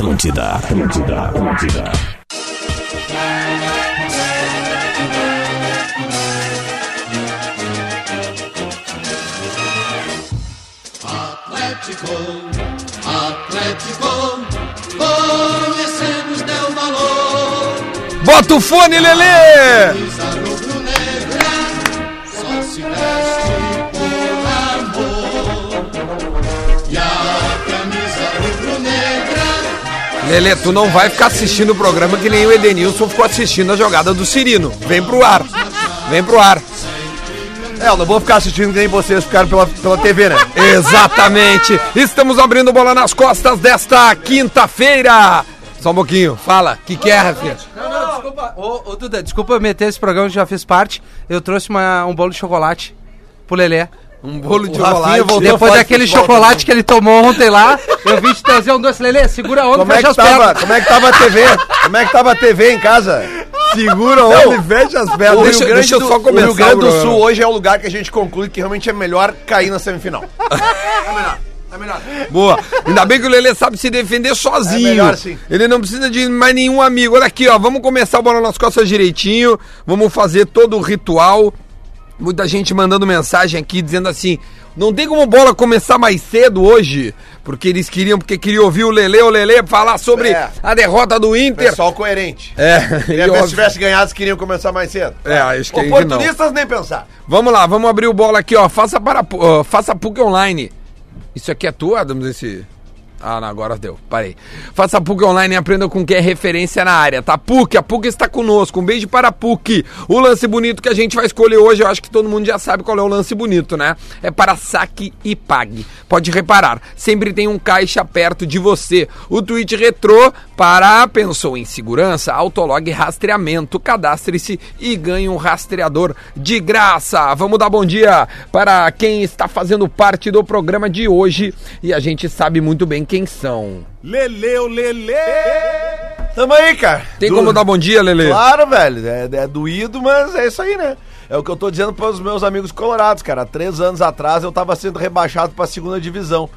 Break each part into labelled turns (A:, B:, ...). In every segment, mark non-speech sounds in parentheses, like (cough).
A: Atlântida, Atlântida, Atlântida.
B: Atlético, Atlético, conhecemos teu valor.
C: Bota o fone, Lelê! Lelê, tu não vai ficar assistindo o programa que nem o Edenilson ficou assistindo a jogada do Cirino. Vem pro ar. Vem pro ar.
D: É, eu não vou ficar assistindo que nem vocês ficaram pela, pela TV, né? (laughs)
C: Exatamente. Estamos abrindo bola nas costas desta quinta-feira. Só um pouquinho. Fala. O que, que é, Rafinha?
E: Não, não, desculpa. Ô, ô, Duda, desculpa eu meter esse programa que já fiz parte. Eu trouxe uma- um bolo de chocolate pro Lelê.
C: Um bolo de
D: O
C: chocolate.
D: voltou
E: Depois daquele chocolate que ele tomou ontem lá, eu vim te trazer um doce. Lelê, segura a onda,
D: Como é,
E: fecha
D: que
E: as
D: tava,
E: pernas.
D: como é que tava a TV? Como é que tava a TV em casa? Segura o
C: Não,
D: olho e fecha as
C: o
D: pernas.
C: Deixa- Grande deixa eu só
D: o
C: começar
D: Rio Grande
C: o
D: do. Sul hoje é o lugar que a gente conclui que realmente é melhor cair na semifinal.
C: Boa. Ainda bem que o Lelê sabe se defender sozinho.
D: É melhor sim.
C: Ele não precisa de mais nenhum amigo. Olha aqui, ó. Vamos começar o bola nas costas direitinho. Vamos fazer todo o ritual. Muita gente mandando mensagem aqui dizendo assim: não tem como bola começar mais cedo hoje. Porque eles queriam, porque queriam ouvir o Lelê, o Lelê falar sobre
D: É.
C: a derrota do Inter.
D: Pessoal coerente.
C: É,
D: Queria ver
C: óbvio-
D: se tivesse ganhado, eles queriam começar mais cedo.
C: É, acho que- que.
D: Oportunistas nem pensar.
C: Vamos lá, vamos abrir o bola aqui, ó. Faça para ó, faça PUC online. Isso aqui é tu, Adams, esse. Ah, não, agora deu. Parei. Faça PUC online e aprenda com quem é referência na área, tá? PUC, a PUC está conosco. Um beijo para a PUC. O lance bonito que a gente vai escolher hoje, eu acho que todo mundo já sabe qual é o lance bonito, né? É para saque e pague. Pode reparar, sempre tem um caixa perto de você. O tweet retrô para pensou em segurança, autolog rastreamento. Cadastre-se e ganhe um rastreador de graça. Vamos dar bom dia para quem está fazendo parte do programa de hoje e a gente sabe muito bem quem são.
D: Leleu, Lele! Tamo aí, cara.
C: Tem
D: Du-
C: como dar bom dia, Lele?
D: Claro, velho. É, é doído, mas é isso aí, né? É o que eu tô dizendo para os meus amigos colorados, cara. Há três anos atrás eu tava sendo rebaixado pra segunda divisão.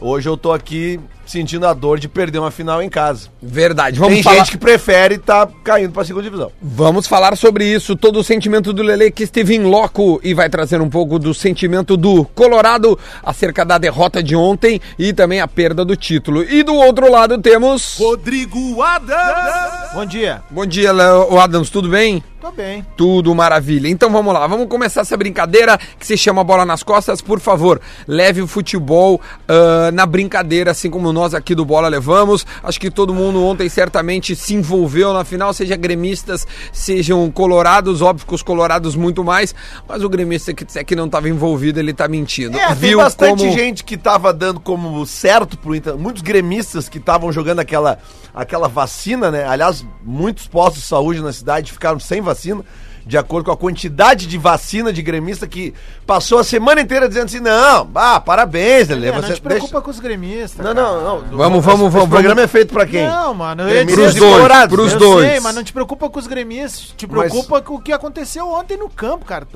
D: Hoje eu tô aqui sentindo a dor de perder uma final em casa.
C: Verdade. Vamos
D: Tem
C: falar,
D: gente que prefere tá caindo pra segunda divisão.
C: vamos falar sobre isso, todo o sentimento do Lele que esteve em loco e vai trazer um pouco do sentimento do Colorado acerca da derrota de ontem e também a perda do título. E do outro lado temos
F: Rodrigo Adams. Bom dia.
C: Bom dia, Léo Adams, tudo bem?
F: Tô bem.
C: Tudo maravilha. Então vamos lá, vamos começar essa brincadeira que se chama Bola nas Costas. Por favor, leve o futebol ah, na brincadeira, assim como nós aqui do Bola levamos. Acho que todo mundo ontem certamente se envolveu na final, seja gremistas, sejam colorados, óbvio que os colorados muito mais, mas o gremista que disser que não estava envolvido, ele tá mentindo.
D: É, tem bastante gente que tava dando como certo pro Inter. Muitos gremistas que estavam jogando aquela, aquela vacina, né? Aliás, muitos postos de saúde na cidade ficaram sem vacina. De acordo com a quantidade de vacina de gremista que passou a semana inteira dizendo assim: não, ah, parabéns, Lelê.
F: É, não
D: você
F: te preocupa com os gremistas.
D: Não, não, não.
C: Vamos, vamos,
D: Esse
C: vamos,
D: programa
C: vamos.
D: é feito pra quem?
F: Não, mano, eu ia
D: Gremistas
F: dizer
C: Pros dois, pros
F: eu
C: dois.
F: sei, mas não te preocupa com os gremistas. Te
D: Mas-
F: preocupa com o que aconteceu ontem no campo, cara.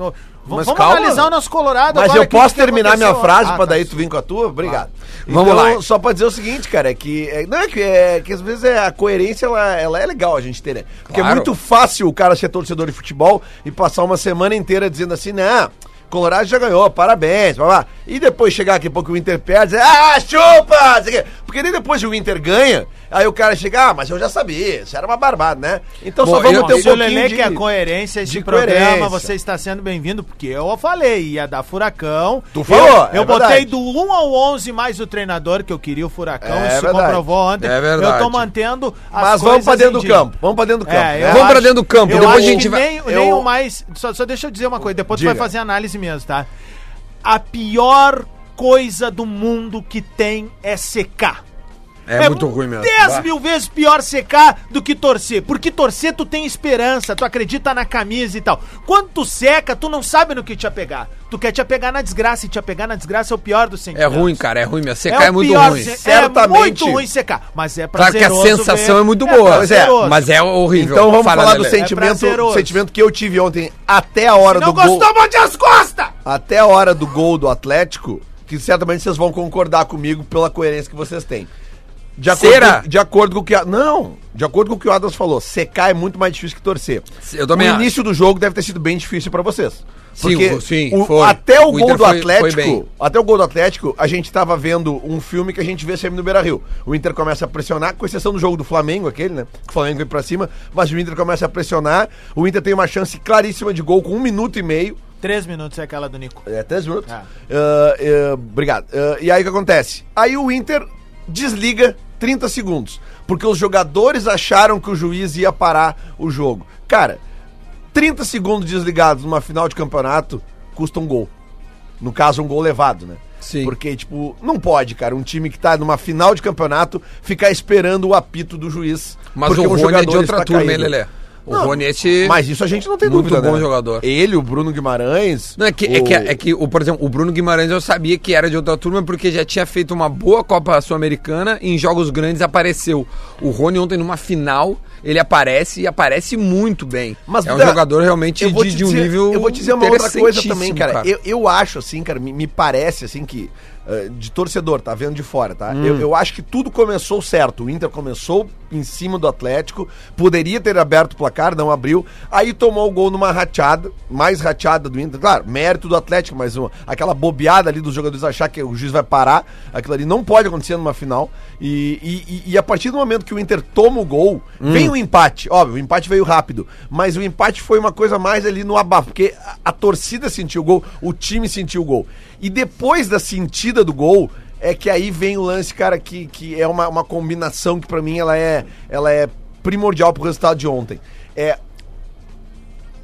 D: Mas
F: vamos
D: calma.
F: analisar o nosso Colorado
D: Mas eu
F: que
D: posso
F: que
D: terminar minha
F: aconteceu
D: frase
F: Ah,
D: daí
F: tá.
D: tu vir com a tua? Obrigado.
C: Vamos
D: Então,
C: lá.
D: Só pra dizer o seguinte, cara, é que. É, não é que, é que às vezes é, a coerência ela, ela é legal a gente ter, né? Porque
C: Claro.
D: é muito fácil o cara ser torcedor de futebol e passar uma semana inteira dizendo assim, não. Colorado já ganhou, parabéns, blá, blá. E depois chegar aqui pouco o Inter perde, dizer, ah, chupa! Porque nem depois o Inter ganha, aí o cara chega, ah, mas eu já sabia, isso era uma barbada, né? Então
C: Bom,
D: só vamos ter um pouquinho
F: Lelê
D: de...
F: quer coerência
D: de
F: de programa,
D: coerência.
F: você está sendo bem-vindo, porque eu falei, ia dar furacão.
D: Tu falou,
F: Eu,
D: é
F: eu botei
D: verdade.
F: do 1 ao 11 mais o treinador, que eu queria o furacão,
D: É
F: isso se
D: verdade.
F: comprovou ontem.
C: É verdade.
F: Eu tô mantendo as
D: Mas vamos pra dentro do
F: dia.
D: campo, vamos pra dentro do campo.
F: É,
D: né?
C: Vamos pra dentro do campo,
F: eu
C: depois a gente
F: que
C: vai-
F: Nem,
D: eu-
F: nem o mais. Só, só deixa eu dizer uma coisa, depois
D: Diga.
F: tu vai fazer análise mesmo, tá? A pior coisa do mundo que tem é secar.
C: É, muito ruim mesmo.
F: 10 mil vezes pior secar do que torcer. Porque torcer tu tem esperança, tu acredita na camisa e tal. Quando tu seca, tu não sabe no que te apegar. Tu quer te apegar na desgraça e te apegar na desgraça é o pior do
C: É
F: sentimento.
C: ruim, cara, é ruim mesmo. Secar é,
F: o
C: muito
F: pior
C: ruim.
D: Certamente.
F: É muito ruim secar. Mas é
C: Claro que a
F: prazeroso.
C: sensação
F: ver-
C: é muito boa.
D: Pois é,
F: prazeroso.
C: Mas é horrível.
D: Então vamos
C: Fala,
D: falar do
C: Lelê.
D: sentimento,
F: prazeroso.
D: sentimento que eu tive ontem até a hora
F: Não
D: do gol.
F: gostou, mande as costas!
D: Até a hora do gol do Atlético, que certamente vocês vão concordar comigo pela coerência que vocês têm. De acordo,
C: Será?
D: Com, de acordo com o que. a- Não, de acordo com o que o Adams falou, secar é muito mais difícil que torcer.
C: Eu também
D: o
C: acho.
D: início do jogo deve ter sido bem difícil pra vocês.
C: Sim,
D: Porque
C: o- sim,
D: o-
C: foi.
D: até o,
C: O
D: gol
C: Inter
D: do
C: foi- foi
D: Atlético,
C: bem.
D: até o gol do Atlético, a gente tava vendo um filme que a gente vê sempre no Beira-Rio. O Inter começa a pressionar, com exceção do jogo do Flamengo, aquele, né? Que o Flamengo veio pra cima, mas o Inter começa a pressionar. O Inter tem uma chance claríssima de gol com um minuto e meio.
F: Três minutos é aquela do Nico.
D: É, três minutos.
F: Ah.
D: Ah, ah, obrigado. Ah, e aí o que acontece? Aí o Inter desliga 30 segundos. Porque os jogadores acharam que o juiz ia parar o jogo. Cara, 30 segundos desligados numa final de campeonato custa um gol. No caso, um gol levado, né?
C: Sim.
D: Porque, tipo, não pode, cara, um time que tá numa final de campeonato ficar esperando o apito do juiz.
C: Mas o Rony é
D: jogador
C: de outra
D: está
C: turma, hein. Lelé? O
D: Não,
C: Rony é esse...
D: Mas isso a gente não tem
C: Muito
D: dúvida,
C: bom
D: né?
C: jogador.
D: Ele, o Bruno Guimarães.
C: Não, é que, é que, é que o, por exemplo, o Bruno Guimarães eu sabia que era de outra turma porque já tinha feito uma boa Copa Sul-Americana e em jogos grandes apareceu. O Rony ontem numa final, ele aparece e aparece muito bem. é um jogador realmente de, de um
D: dizer-
C: nível
D: Eu vou te dizer uma outra coisa também,
C: interessantíssimo,
D: cara. Eu, eu acho, assim, cara, me, me parece, assim, que. eh, de torcedor, tá vendo de fora, tá?
C: Hum.
D: Eu, eu acho que tudo começou certo. O Inter começou em cima do Atlético, poderia ter aberto o placar, não abriu. Aí tomou o gol numa rateada, mais rateada do Inter. Claro, mérito do Atlético, mas uma- aquela bobeada ali dos jogadores achar que o juiz vai parar, aquilo ali não pode acontecer numa final. E, e- e- e a partir do momento que o Inter toma o gol,
C: Hum.
D: vem o empate. Óbvio, o empate veio rápido, mas o empate foi uma coisa mais ali no abafo, porque a, a torcida sentiu o gol, o time sentiu o gol. E depois da sentida do gol, é que aí vem o lance, cara, que, que é uma, uma combinação que pra mim ela é, ela é primordial pro resultado de ontem. É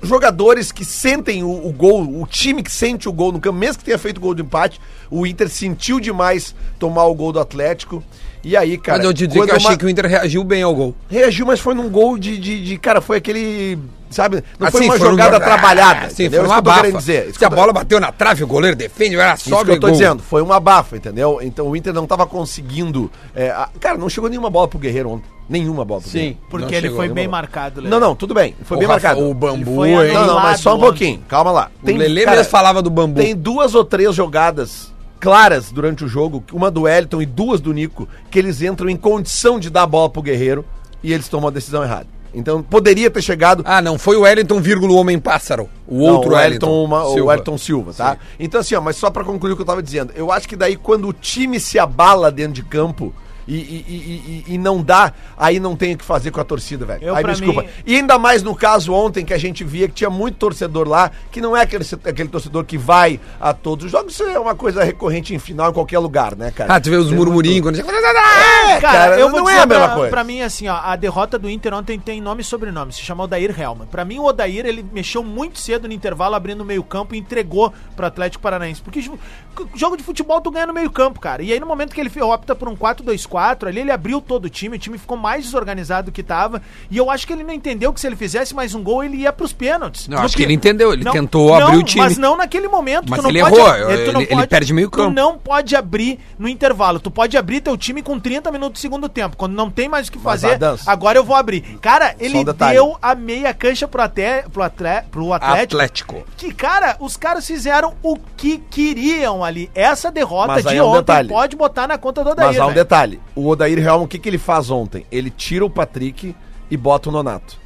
D: jogadores que sentem o, o gol, o time que sente o gol no campo, mesmo que tenha feito o gol do empate, o Inter sentiu demais tomar o gol do Atlético. E aí, cara,
C: Mas eu te dizer
D: quando
C: que eu achei
D: uma-
C: que o Inter reagiu bem ao gol.
D: reagiu, mas foi num gol de, de, de- cara, foi aquele, sabe, não foi
C: Assim,
D: uma
C: foi um
D: jogada
C: gol-
D: trabalhada,
C: Ah, Sim, foi uma bafa.
D: dizer.
C: Se a bola bateu na trave, o goleiro defende, era
D: isso que eu tô
C: gol.
D: dizendo, foi uma bafa, entendeu? Então o Inter não tava conseguindo, é, a- cara, não chegou nenhuma bola pro Guerreiro ontem, nenhuma bola pro
C: Sim.
D: Guerreiro.
F: Porque ele foi bem
C: chegou.
F: marcado, Lelê.
D: Não, não, tudo bem, foi
C: O
D: bem
C: Rafa-
D: marcado.
C: O bambu,
F: foi
C: hein?
D: Não, não, mas só um pouquinho, calma lá.
C: O Lelê
D: cara,
C: mesmo falava do bambu.
D: Tem duas ou três jogadas claras durante o jogo, uma do Wellington e duas do Nico, que eles entram em condição de dar a bola pro Guerreiro e eles tomam a decisão errada. Então poderia ter chegado.
C: Ah, não, foi o Wellington, vírgula, o homem pássaro. O
D: Não,
C: outro
D: o
C: Wellington.
D: Wellington, uma- o
C: Silva.
D: Wellington Silva, tá? Então, assim, ó, mas só pra concluir o que eu tava dizendo, eu acho que daí quando o time se abala dentro de campo. E, e- e- e- não dá, aí não tem o que fazer com a torcida, velho.
F: Eu,
D: Aí me desculpa.
F: mim-
D: E ainda mais no caso ontem que a gente via que tinha muito torcedor lá, que não é aquele, aquele torcedor que vai a todos os jogos, isso é uma coisa recorrente em final em qualquer lugar, né, cara?
C: Ah, tu vê os murmurinhos
D: muito-
C: quando chega.
D: É,
F: Cara, eu vou
D: não
F: dizer
D: é a mesma
F: pra,
D: coisa.
F: pra mim, assim, ó, a derrota do Inter ontem tem nome e sobrenome, se chama Odair Helman. Pra mim, o Odair, ele mexeu muito cedo no intervalo, abrindo o meio campo e entregou pro Atlético Paranaense. Porque jo- jogo de futebol tu ganha no meio campo, cara. E aí, no momento que ele opta por um 4-2-4, ali ele abriu todo o time, o time ficou mais desorganizado do que tava. E eu acho que ele não entendeu que se ele fizesse mais um gol, ele ia pros pênaltis.
C: Não, acho que ele entendeu, ele tentou abrir o time.
F: Mas não naquele momento.
C: Mas
F: tu não
C: ele
F: pode-
C: errou,
F: tu não
C: ele- ele perde meio campo.
F: Tu não pode abrir no intervalo. Tu pode abrir teu time com 30 minutos do segundo tempo. Quando não tem mais o que fazer, agora eu vou abrir. Cara, ele
D: um
F: deu a meia cancha pro, até, pro, atle, pro Atlético.
C: Atlético.
F: Que, cara, os caras fizeram o que queriam ali. Essa derrota
D: Mas
F: de
D: é um
F: ontem
D: detalhe.
F: pode botar na conta do Odair,
D: Mas há um
F: velho.
D: detalhe. O Odair Helman, o que, que ele faz ontem? Ele tira o Patrick e bota o Nonato.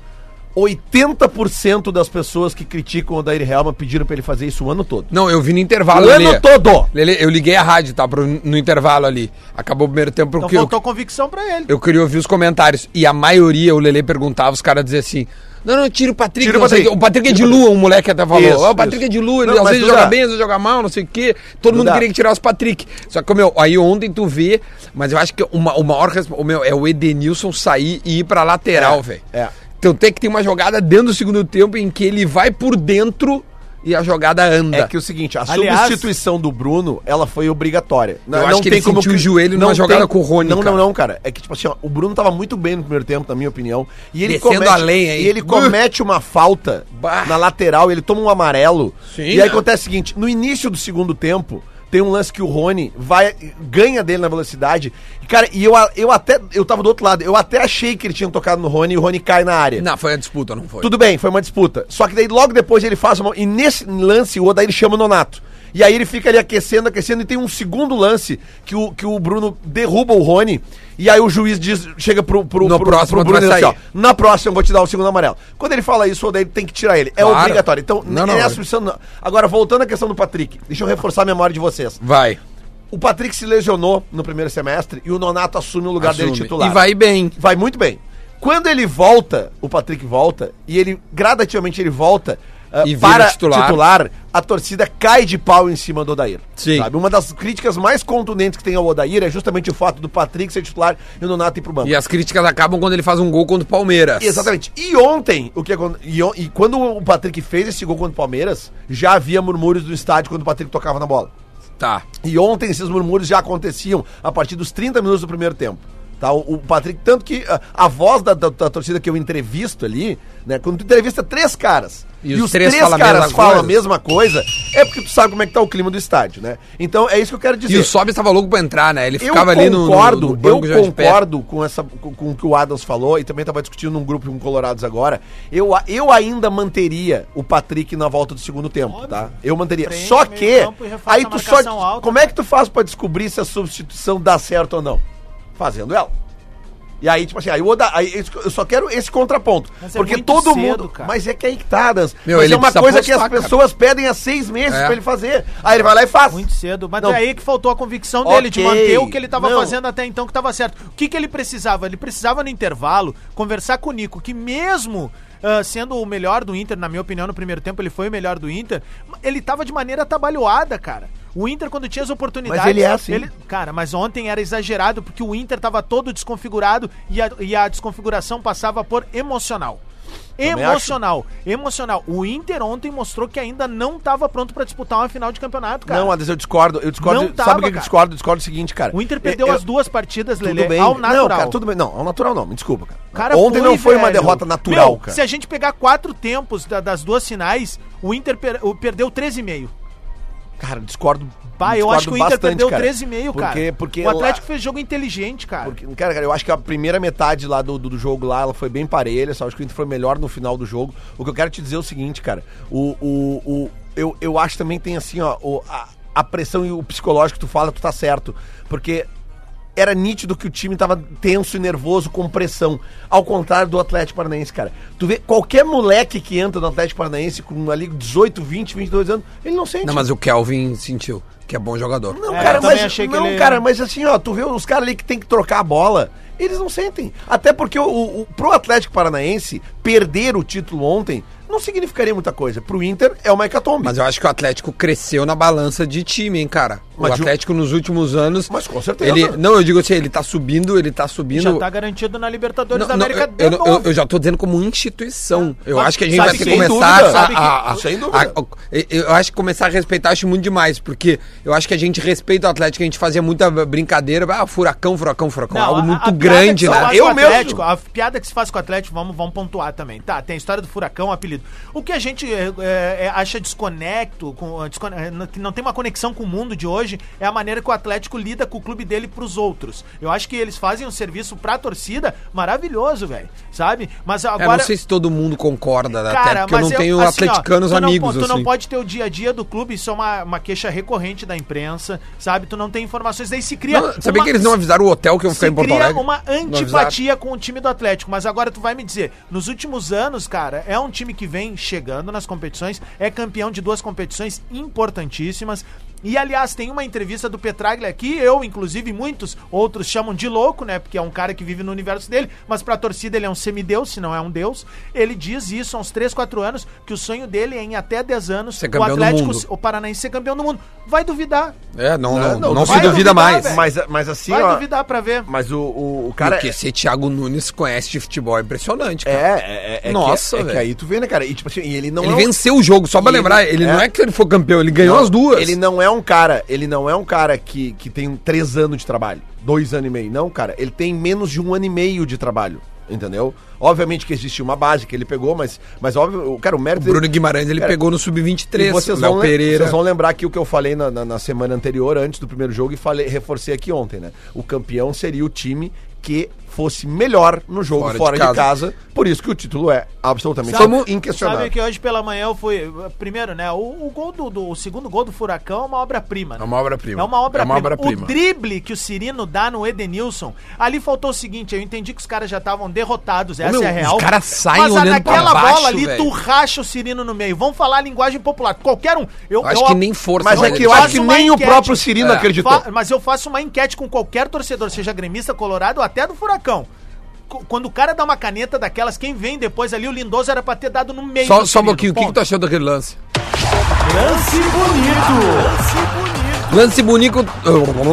D: 80% das pessoas que criticam o Odair Helman pediram pra ele fazer isso o ano todo.
C: Não, eu vi no intervalo,
D: o
C: Lelê.
D: ano todo!
C: Lelê, eu liguei a rádio, tá? Pro, no intervalo ali. Acabou o primeiro tempo
F: Então
C: porque eu,
F: faltou convicção pra ele.
C: eu queria ouvir os comentários. E a maioria, o Lelê perguntava, os caras diziam assim. Não, não, tira o Patrick.
D: Tira o
C: não
D: Patrick.
C: o Patrick é de
D: Tira o
C: lua, um moleque até falou.
D: Isso,
C: "Ó, o Patrick
D: isso.
C: é de lua, ele
D: Não,
C: às vezes joga bem, às vezes joga mal, não sei o quê. Todo mundo
D: Duda-
C: queria que tirasse o Patrick. Só que, meu, aí ontem tu vê, mas eu acho que uma, o maior meu, é o Edenilson sair e ir pra lateral,
D: É,
C: velho.
D: é.
C: Então tem que ter uma jogada dentro do segundo tempo em que ele vai por dentro e a jogada anda.
D: É que o seguinte, a
F: Aliás-
D: substituição do Bruno, ela foi obrigatória.
C: Eu acho que ele sentiu o joelho numa jogada com o Rony,
D: Não,
C: cara.
D: não, não, cara. É que, tipo assim, ó, o Bruno tava muito bem no primeiro tempo, na minha opinião. E ele
C: Descendo
D: comete,
C: a lenha aí.
D: E ele comete uma falta
C: Bah.
D: na lateral, ele toma um amarelo.
C: Sim,
D: e aí
C: né?
D: acontece o seguinte, no início do segundo tempo, tem um lance que o Rony vai, ganha dele na velocidade. E, cara, e eu, eu até, eu tava do outro lado, eu até achei que ele tinha tocado no Rony e o Rony cai na área.
C: Não, foi a disputa, não foi?
D: Tudo bem, foi uma disputa. Só que daí logo depois ele faz uma. E nesse lance o Odair chama o Nonato. E aí ele fica ali aquecendo, aquecendo, e tem um segundo lance que o, que o Bruno derruba o Rony. E aí o juiz diz, chega pro, pro,
C: No
D: pro,
C: próximo tu vai
D: e diz assim, na próxima eu vou te dar o segundo amarelo. Quando ele fala isso, o Odair tem que tirar ele. É
C: Claro.
D: obrigatório. Então,
C: Não, não,
D: é
C: é-
D: não. Agora, voltando à questão do Patrick, deixa eu reforçar a memória de vocês.
C: Vai.
D: O Patrick se lesionou no primeiro semestre e o Nonato assume o lugar dele
C: Assume.
D: titular.
C: E vai bem.
D: Vai muito bem. Quando ele volta, o Patrick volta, e ele gradativamente ele volta
C: vira
D: para
C: titular.
D: titular. a torcida cai de pau em cima do Odair.
C: Sim.
D: Sabe? Uma das críticas mais contundentes que tem ao Odair é justamente o fato do Patrick ser titular e o Nonato ir pro banco.
C: E as críticas acabam quando ele faz um gol contra o Palmeiras.
D: Exatamente. E ontem, o que e, e quando o Patrick fez esse gol contra o Palmeiras, já havia murmúrios do estádio quando o Patrick tocava na bola.
C: Tá.
D: E ontem esses murmúrios já aconteciam a partir dos 30 minutos do primeiro tempo. Tá, o, o Patrick, tanto que a, a voz da, da- da torcida que eu entrevisto ali, né? Quando tu entrevista três caras
C: E os três falam a
D: caras falam a mesma coisa, é porque tu sabe como é que tá o clima do estádio, né? Então é isso que eu quero dizer.
C: E o Sobis tava louco pra entrar, né? Ele
D: Eu
C: ficava ali no, no,
D: concordo,
C: no banco
D: eu concordo com, essa, com, com o que o Adams falou e também estava discutindo num grupo com Colorados agora. Eu, eu ainda manteria o Patrick na volta do segundo tempo, tá? Eu manteria. Só que
F: e
D: aí tu só
F: alta,
D: como é que tu faz pra descobrir se a substituição dá certo ou não? Fazendo ela. E aí, tipo assim, aí, o Oda, aí eu só quero esse contraponto.
F: Mas é
D: porque
F: muito
D: todo
F: cedo,
D: mundo.
F: cara.
D: Mas é que aí que tá, Adams.
C: Meu,
D: mas é uma coisa que as
C: cara.
D: pessoas pedem há seis meses
C: É.
D: pra ele fazer. Aí ele vai lá e faz.
F: Muito cedo, mas
D: Não.
F: é aí que faltou a convicção dele de manter o que ele estava
D: não.
F: fazendo até então que estava certo. O que, que ele precisava? Ele precisava no intervalo conversar com o Nico, que mesmo ah, sendo o melhor do Inter, na minha opinião, no primeiro tempo ele foi o melhor do Inter, ele tava de maneira atabalhoada, cara. O Inter, quando tinha as oportunidades.
D: Mas ele é assim.
F: cara, mas ontem era exagerado porque o Inter tava todo desconfigurado e a, e a desconfiguração passava por emocional.
D: Também
F: Emocional, emocional. O Inter ontem mostrou que ainda não estava pronto pra disputar uma final de campeonato, cara.
D: Não, Anderson, eu discordo. Eu discordo.
F: Não
D: sabe o que eu discordo? Eu discordo do seguinte, cara.
F: O Inter perdeu
D: Eu-
F: as duas partidas,
D: bem.
F: ao natural.
D: Não, cara, tudo bem. Não, ao natural não, me desculpa, cara.
F: Cara,
D: Ontem não foi uma
F: velho.
D: derrota natural,
F: Meu,
D: cara.
F: Se a gente pegar quatro tempos da- das duas finais, o Inter per- o- perdeu 13,5.
D: Cara, discordo.
F: Pá, eu
D: discordo
F: acho que o Inter
D: bastante,
F: perdeu
D: cara.
F: 13,5, cara.
D: Porque, porque
F: o Atlético
D: lá-
F: fez jogo inteligente, cara.
D: Porque, cara, cara, eu acho que a primeira metade lá do, do, do jogo lá, ela foi bem parelha, só acho que o Inter foi melhor no final do jogo. O que eu quero te dizer é o seguinte, cara, o, o, o, eu, eu acho também tem assim, ó, o, a, a pressão e o psicológico que tu fala, tu tá certo. Porque era nítido que o time tava tenso e nervoso com pressão. Ao contrário do Atlético Paranaense, cara. Tu vê qualquer moleque que entra no Atlético Paranaense com ali 18, 20, 22 anos, ele não sente.
C: Não, mas o Kelvin sentiu, que é bom jogador.
D: Não,
F: É,
D: cara,
F: eu
D: mas,
F: achei que
D: não,
F: ele-
D: cara, mas assim, ó, tu vê os caras ali que tem que trocar a bola, eles não sentem. Até porque o, o, o- pro Atlético Paranaense, perder o título ontem não significaria muita coisa. Pro Inter é uma hecatombe.
C: Mas eu acho que o Atlético cresceu na balança de time, hein, cara.
D: Mas
C: o
D: de-
C: Atlético nos últimos anos.
D: Mas com certeza.
C: Ele, não, eu digo assim, ele tá subindo, ele tá subindo.
F: Já tá garantido na Libertadores
C: Não,
F: da
C: não,
F: América
C: eu,
F: de
C: eu- eu-
F: novo.
C: eu já tô dizendo como instituição. Eu
F: Mas
C: acho que a gente vai ter que começar
D: dúvida,
C: a, a- a-
D: sem dúvida.
C: a- eu- Eu acho que começar a respeitar acho muito demais, porque eu acho que a gente respeita o Atlético, a gente fazia muita brincadeira, ah, furacão, furacão, furacão, algo
F: a-
C: muito
F: a
C: grande, né?
D: Eu mesmo.
F: A piada que se faz com o Atlético, vamos, vamos pontuar também. Tá, tem a história do furacão, o apelido. O que a gente é, é, é, acha desconecto, com, descone- é, não- que não tem uma conexão com o mundo de hoje, é a maneira que o Atlético lida com o clube dele pros outros. Eu acho que eles fazem um serviço pra torcida maravilhoso, velho. Sabe? Mas
C: É,
F: agora.
C: não sei se todo mundo concorda, até
F: Cara,
C: porque eu não
F: mas
C: tenho
F: assim, ó,
C: atleticanos
F: tu não
C: amigos,
F: po- Tu não
C: assim.
F: pode ter o dia a dia do clube, isso é uma, uma queixa recorrente da imprensa, sabe? Tu não tem informações, daí se cria.
C: Não, sabia
F: uma-
C: que eles não avisaram o hotel que eu ficar em Porto
F: cria
C: Alegre?
F: uma
C: Não avisaram.
F: antipatia com o time do Atlético, mas agora tu vai me dizer, nos últimos anos, cara, é um time que vem chegando nas competições, é campeão de duas competições importantíssimas. E aliás, tem uma entrevista do Petraglia aqui, eu, inclusive, muitos outros chamam de louco, né? Porque é um cara que vive no universo dele, mas pra torcida ele é um semideus, se não é um deus. Ele diz isso há uns 3, 4 anos, que o sonho dele é em até 10 anos
C: Ser
F: o Atlético, o Paranaense ser campeão do mundo. Vai duvidar.
C: É, não, não,
D: não,
C: não, se duvida mais.
D: Mas, mas assim,
F: Vai
D: ó.
F: duvidar pra ver.
D: Mas o, o, o cara.
C: Porque esse Thiago Nunes conhece de futebol é impressionante,
D: É,
C: cara.
D: é, é, é
C: Nossa,
D: que, é que
C: velho.
D: aí tu vê, né, cara? E tipo assim, ele não
C: ele
D: é um-
C: venceu o jogo, só pra
D: E ele-
C: lembrar. Ele
D: é.
C: não é que ele foi campeão, ele ganhou
D: Não,
C: as duas.
D: Ele não é um cara, ele não é um cara que, que tem três anos de trabalho, dois anos e meio. Não, cara, ele tem menos de um ano e meio de trabalho, entendeu? Obviamente que existia uma base que ele pegou, mas, mas óbvio, o- cara, o
C: O
D: mérito
C: Bruno Guimarães ele
D: Cara,
C: pegou no
D: e
C: Sub-23,
D: vocês
C: o
D: vão,
C: Pereira.
D: vocês vão lembrar aqui o que eu falei na, na- na semana anterior, antes do primeiro jogo, e falei, reforcei aqui ontem, né? O campeão seria o time que fosse melhor no jogo
C: Fora
D: fora,
C: de
D: de,
C: casa.
D: casa. Por isso que o título é absolutamente
C: Sabe-
D: inquestionável.
F: Sabe que hoje pela manhã eu fui. Primeiro, né? O, o gol do, do- o segundo gol do Furacão é uma obra-prima. né?
C: É uma obra-prima.
F: É uma obra-prima.
C: É uma obra-prima.
F: o drible que o Cirino dá no Edenilson, ali faltou o seguinte: eu entendi que os caras já estavam derrotados, essa
C: meu,
F: é a real.
C: os caras saem
F: mas
C: olhando
F: naquela
C: baixo,
F: bola ali,
C: velho.
F: tu racha o Cirino no meio. Vamos falar a linguagem popular. Qualquer um. Eu,
C: Eu acho
F: eu-
C: que nem força.
D: Mas é que eu acho que nem o
F: enquete.
D: próprio Cirino
C: É.
D: acreditou.
F: Fa- mas eu faço uma enquete com qualquer torcedor, seja gremista, colorado ou até do Furacão. Co- Quando o cara dá uma caneta daquelas, quem vem depois ali, o Lindoso era pra ter dado no meio.
C: Só, só um pouquinho, o que, que tu achou daquele lance?
A: Lance bonito.
C: Lance bonito.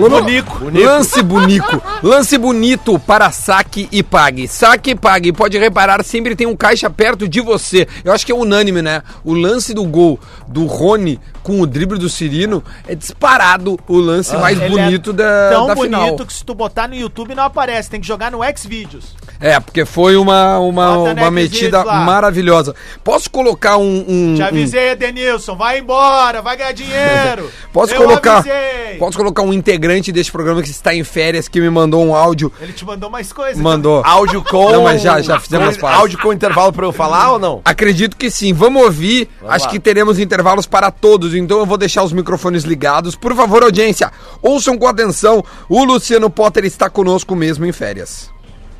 F: Bonico.
C: Lance bonito. (laughs) Lance bonito para saque e pague. Saque e pague. Pode reparar, sempre tem um caixa perto de você. Eu acho que é unânime, né? O lance do gol do Rony com o drible do Cirino é disparado o lance mais
F: Ele
C: bonito
F: é
C: da,
F: tão
C: da
F: bonito
C: final.
F: que se tu botar no YouTube não aparece, tem que jogar no Xvideos.
C: É, porque foi uma, uma,
F: Bota
C: uma metida
F: lá.
C: maravilhosa. Posso colocar um. um-
F: Te
C: um-
F: avisei, Denilson, vai embora, vai ganhar dinheiro. (laughs)
C: Posso
F: Eu
C: colocar,
F: avisei.
C: posso colocar um integrante deste programa que está em férias que me mandou um áudio.
F: Ele te mandou mais coisas.
C: Mandou.
D: Áudio com.
C: Não, mas já- já fizemos as pazes.
D: Áudio com intervalo pra eu falar ou não?
C: Acredito que sim. Vamos ouvir. Acho
D: lá.
C: que teremos intervalos para todos, então eu vou deixar os microfones ligados. Por favor, audiência, ouçam com atenção. O Luciano Potter está conosco mesmo em férias.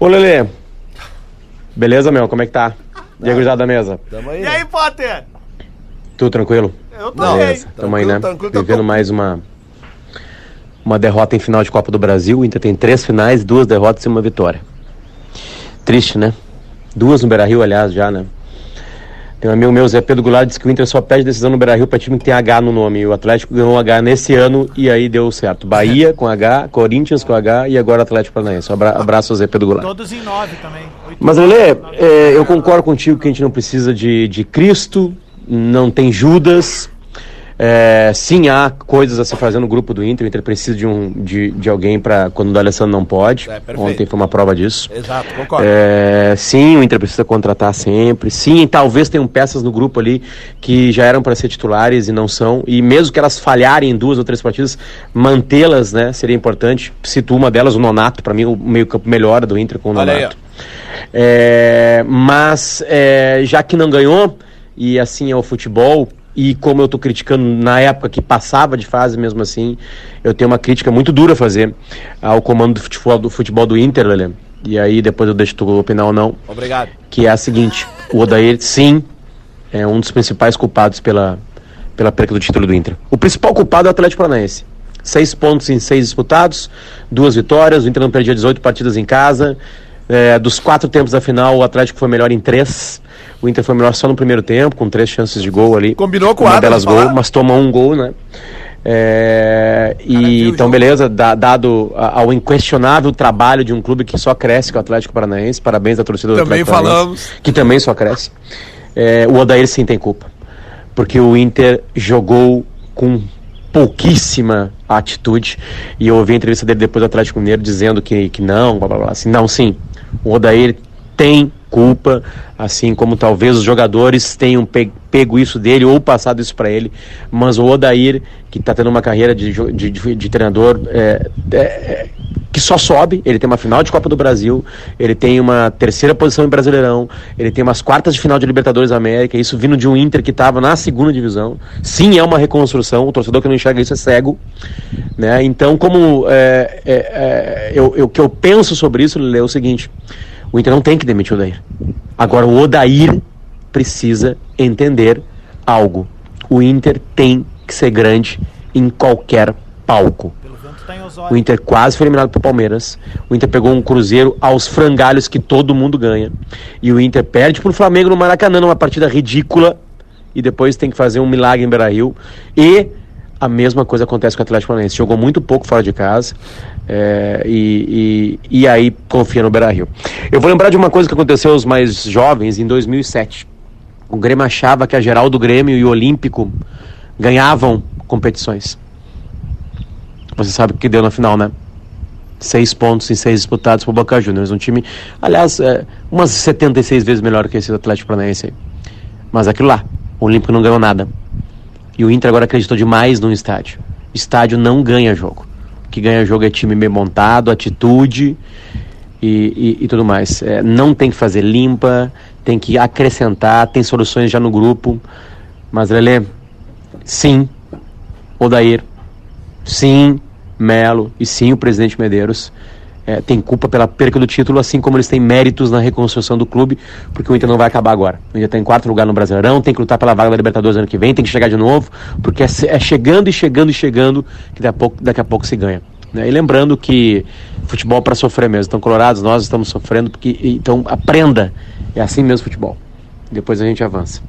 G: Ô, Lelê. Beleza, meu? Como é que tá? E a gurizada da mesa?
D: Tamo aí.
F: E aí, Potter?
G: Tudo tranquilo?
F: Eu tô
D: Não.
G: Beleza. Tamo aí,
D: Tranquilo,
G: né?
D: tranquilo, tá
G: Vivendo
D: bom.
G: mais uma uma derrota em final de Copa do Brasil. O Inter tem três finais, duas derrotas e uma vitória. Triste, né? Duas no Beira-Rio, aliás, já, né? Tem um amigo meu, Zé Pedro Goulart, disse que o Inter só pede decisão no Beira-Rio pra time que tem H no nome. E o Atlético ganhou H nesse ano e aí deu certo. Bahia com H, Corinthians com H e agora Atlético Paranaense. Um abra- abraço ao Zé Pedro Goulart.
F: Todos em nove também. Oito-
G: Mas, Lelê, é, eu concordo contigo que a gente não precisa de, de Cristo, não tem Judas. É, sim, há coisas a se fazer no grupo do Inter. O Inter precisa de, um, de, de alguém para quando o D'Alessandro não pode.
D: É.
G: Ontem foi uma prova disso.
D: Exato, concordo.
G: É, sim, o Inter precisa contratar sempre. Sim, talvez tenham peças no grupo ali que já eram para ser titulares e não são. E mesmo que elas falharem em duas ou três partidas, mantê-las, né, seria importante. Cito uma delas, o Nonato, para mim o meio-campo melhor do Inter com o
D: Olha
G: Nonato. É, mas é, já que não ganhou, e assim é o futebol, e como eu tô criticando na época que passava de fase mesmo assim, eu tenho uma crítica muito dura a fazer ao comando do futebol do, futebol do Inter, Lelê. E aí depois eu deixo tu opinar ou não,
D: Obrigado.
G: que é a seguinte, o Odair sim é um dos principais culpados pela, pela perca do título do Inter. O principal culpado é o Atlético Paranaense. Seis pontos em seis disputados, duas vitórias, o Inter não perdia 18 partidas em casa. É, dos quatro tempos da final, o Atlético foi melhor em três. O Inter foi melhor só no primeiro tempo, com três chances de gol ali.
D: Combinou com o
G: uma
D: Adams
G: delas gol, mas tomou um gol, né? É, e então, beleza, da- dado ao inquestionável trabalho de um clube que só cresce com o Atlético Paranaense, parabéns à torcida do
C: Também
G: Atlético Paranaense,
C: falamos.
G: que também só cresce. É, o Odair sim tem culpa. Porque o Inter jogou com pouquíssima atitude. E eu ouvi a entrevista dele depois do Atlético Mineiro dizendo que, que não, blá blá blá. Assim, não, sim. O Odair tem culpa, assim como talvez os jogadores tenham pe- pego isso dele ou passado isso para ele. Mas o Odair, que está tendo uma carreira de, de, de- de treinador é, é, é, que só sobe, ele tem uma final de Copa do Brasil, ele tem uma terceira posição em Brasileirão, ele tem umas quartas de final de Libertadores da América, isso vindo de um Inter que estava na segunda divisão. Sim, é uma reconstrução, o torcedor que não enxerga isso é cego. Né? Então, como é, é, é, eu, eu- que eu penso sobre isso, Lele, é o seguinte: o Inter não tem que demitir o Odair. Agora, o Odair precisa entender algo. O Inter tem que ser grande em qualquer palco.
F: Tá
G: O. Inter quase foi eliminado pro Palmeiras. O Inter pegou um Cruzeiro aos frangalhos que todo mundo ganha. E o Inter perde pro Flamengo no Maracanã numa partida ridícula. E depois tem que fazer um milagre em Beira-Rio. E a mesma coisa acontece com o Atlético Paranaense. Jogou muito pouco fora de casa. é, e, e, e aí confia no Beira-Rio. Eu vou lembrar de uma coisa que aconteceu aos mais jovens em 2007. O Grêmio achava que a geral do Grêmio e o Olímpico ganhavam competições. Você sabe o que deu na final, né? Seis pontos em seis disputados pro Boca Juniors. Um time, aliás, é, umas 76 vezes melhor que esse do Atlético Paranaense. Mas aquilo lá, o Olímpico não ganhou nada. E o Inter agora acreditou demais no estádio. Estádio não ganha jogo. O que ganha jogo é time bem montado, atitude e, e- e tudo mais. É, não tem que fazer limpa, tem que acrescentar, tem soluções já no grupo. Mas, Lelê, sim, Odair, sim, Melo e sim o presidente Medeiros é, tem culpa pela perca do título, assim como eles têm méritos na reconstrução do clube, porque o Inter não vai acabar agora. O Inter está em quarto lugar no Brasileirão, tem que lutar pela vaga da Libertadores ano que vem, tem que chegar de novo, porque é, é chegando e chegando e chegando que daqui a pouco, daqui a pouco se ganha. né? E lembrando que futebol para sofrer mesmo. Então, colorados, nós estamos sofrendo, porque então aprenda. É assim mesmo futebol. Depois a gente avança.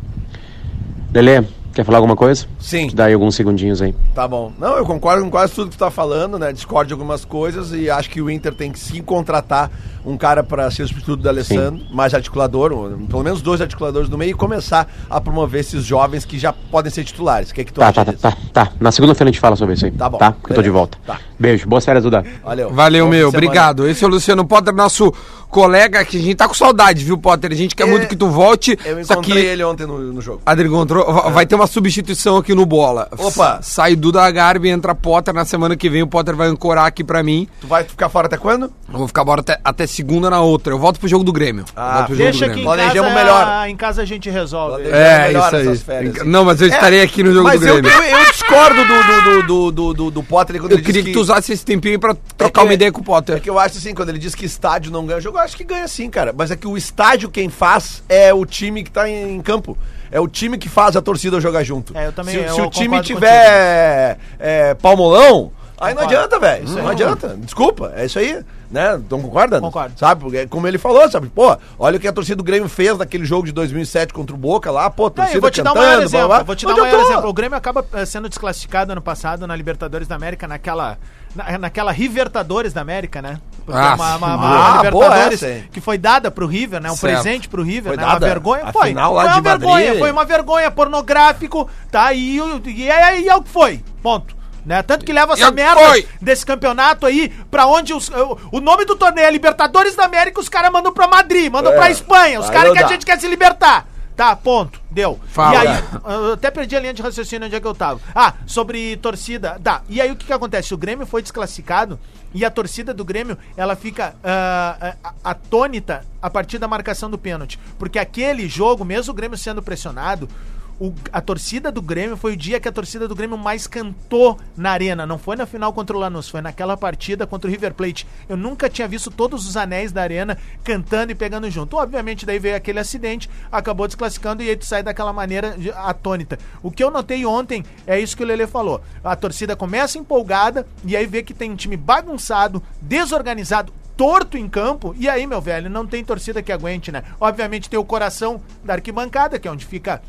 G: Lelê, quer falar alguma coisa?
D: Sim.
G: Te dá aí alguns segundinhos aí.
D: Tá bom. Não, eu concordo com quase tudo que tu tá falando, né? Discordo de algumas coisas e acho que o Inter tem que sim contratar um cara para ser o substituto do Alessandro, mais articulador, um- pelo menos dois articuladores no meio e começar a promover esses jovens que já podem ser titulares. O que é que tu
G: Tá,
D: acha
G: tá, tá,
D: disso?
G: tá, tá. Na segunda-feira a gente fala sobre isso aí.
D: Tá bom.
G: Tá? Porque eu tô de volta.
D: Tá.
G: Beijo. Boas férias, Duda.
D: Valeu.
C: Valeu,
D: fim
C: meu.
D: semana.
C: Obrigado. Esse é o Luciano Potter, nosso colega, que a gente tá com saudade, viu, Potter? A gente quer
D: É,
C: muito que tu volte.
D: Eu
C: Só
D: encontrei
C: que
D: ele ontem no, no jogo.
C: Adri encontrou. va- Vai ter uma substituição aqui no Bola.
D: Opa.
C: Sai Duda Garbi, entra Potter. Na semana que vem o Potter vai ancorar aqui pra mim.
D: Tu vai ficar fora até quando?
C: Eu vou ficar embora até, até segunda na outra. Eu volto pro jogo do Grêmio.
D: Ah,
C: Eu volto pro jogo
F: Deixa
C: do
F: que em
C: Grêmio.
D: Planejamos
F: casa,
D: melhor.
F: em casa a gente resolve.
C: É, isso aí.
D: essas férias, assim.
C: Não, mas eu estarei aqui no jogo
D: Mas
C: do Grêmio.
D: eu, eu discordo do, do, do, do, do, do Potter quando
C: Eu
D: ele
C: queria
D: diz
C: que tu usasse esse tempinho pra trocar
D: É que-
C: uma ideia com o Potter.
D: É que eu acho assim, quando ele diz que estádio não ganha jogo, eu acho que ganha sim, cara. Mas é que o estádio quem faz é o time que tá em, em campo. É o time que faz a torcida jogar junto.
F: É, eu também-
D: Se,
F: eu
D: se o time tiver é, palmolão, aí não adianta, velho.
F: Isso
D: Não
F: aí.
D: adianta. Desculpa, é isso aí. Né? Não concorda?
F: Concordo.
D: Sabe? Porque, é como ele falou, sabe? Pô, olha o que a torcida do Grêmio fez naquele jogo de 2007 contra o Boca lá. Pô,
F: Não,
D: torcida
F: eu vou te dar um
D: cantando,
F: maior
D: blá,
F: exemplo.
D: blá, blá.
F: Vou te
D: Não
F: dar um maior exemplo. O Grêmio acaba eh, sendo desclassificado ano passado na Libertadores da América, naquela. Na, naquela Rivertadores da América, né? Porque
C: Ah,
F: uma, uma, uma
D: Ah, boa
F: Libertadores
D: hein?
F: que foi dada pro River, né? Um
C: Certo.
F: presente pro River,
D: Foi
F: né? Uma
D: dada?
F: vergonha.
D: A
F: Foi.
D: final lá
F: foi
D: de
F: uma vergonha,
D: Madrid.
F: foi uma vergonha pornográfico, tá? E, o- e, é, e é o que foi. Ponto. Né? Tanto que leva essa merda
C: foi.
F: desse campeonato aí pra onde os, o, o nome do torneio é Libertadores da América, os caras mandam pra Madrid, mandam
D: É.
F: pra Espanha, os caras que a
D: dá.
F: gente quer se libertar. Tá, ponto. Deu.
C: Fala.
F: E aí, eu até perdi a linha de raciocínio onde é que eu tava. Ah, sobre torcida. Tá. E aí o que que acontece? O Grêmio foi desclassificado e a torcida do Grêmio, ela fica ah, atônita a partir da marcação do pênalti. Porque aquele jogo, mesmo o Grêmio sendo pressionado, o- a torcida do Grêmio foi o dia que a torcida do Grêmio mais cantou na arena. Não foi na final contra o Lanús, foi naquela partida contra o River Plate. Eu nunca tinha visto todos os anéis da arena cantando e pegando junto. Obviamente, daí veio aquele acidente, acabou desclassificando e aí tu sai daquela maneira atônita. O que eu notei ontem é isso que o Lele falou. A torcida começa empolgada e aí vê que tem um time bagunçado, desorganizado, torto em campo, e aí, meu velho, não tem torcida que aguente, né? Obviamente tem o coração da arquibancada, que é onde fica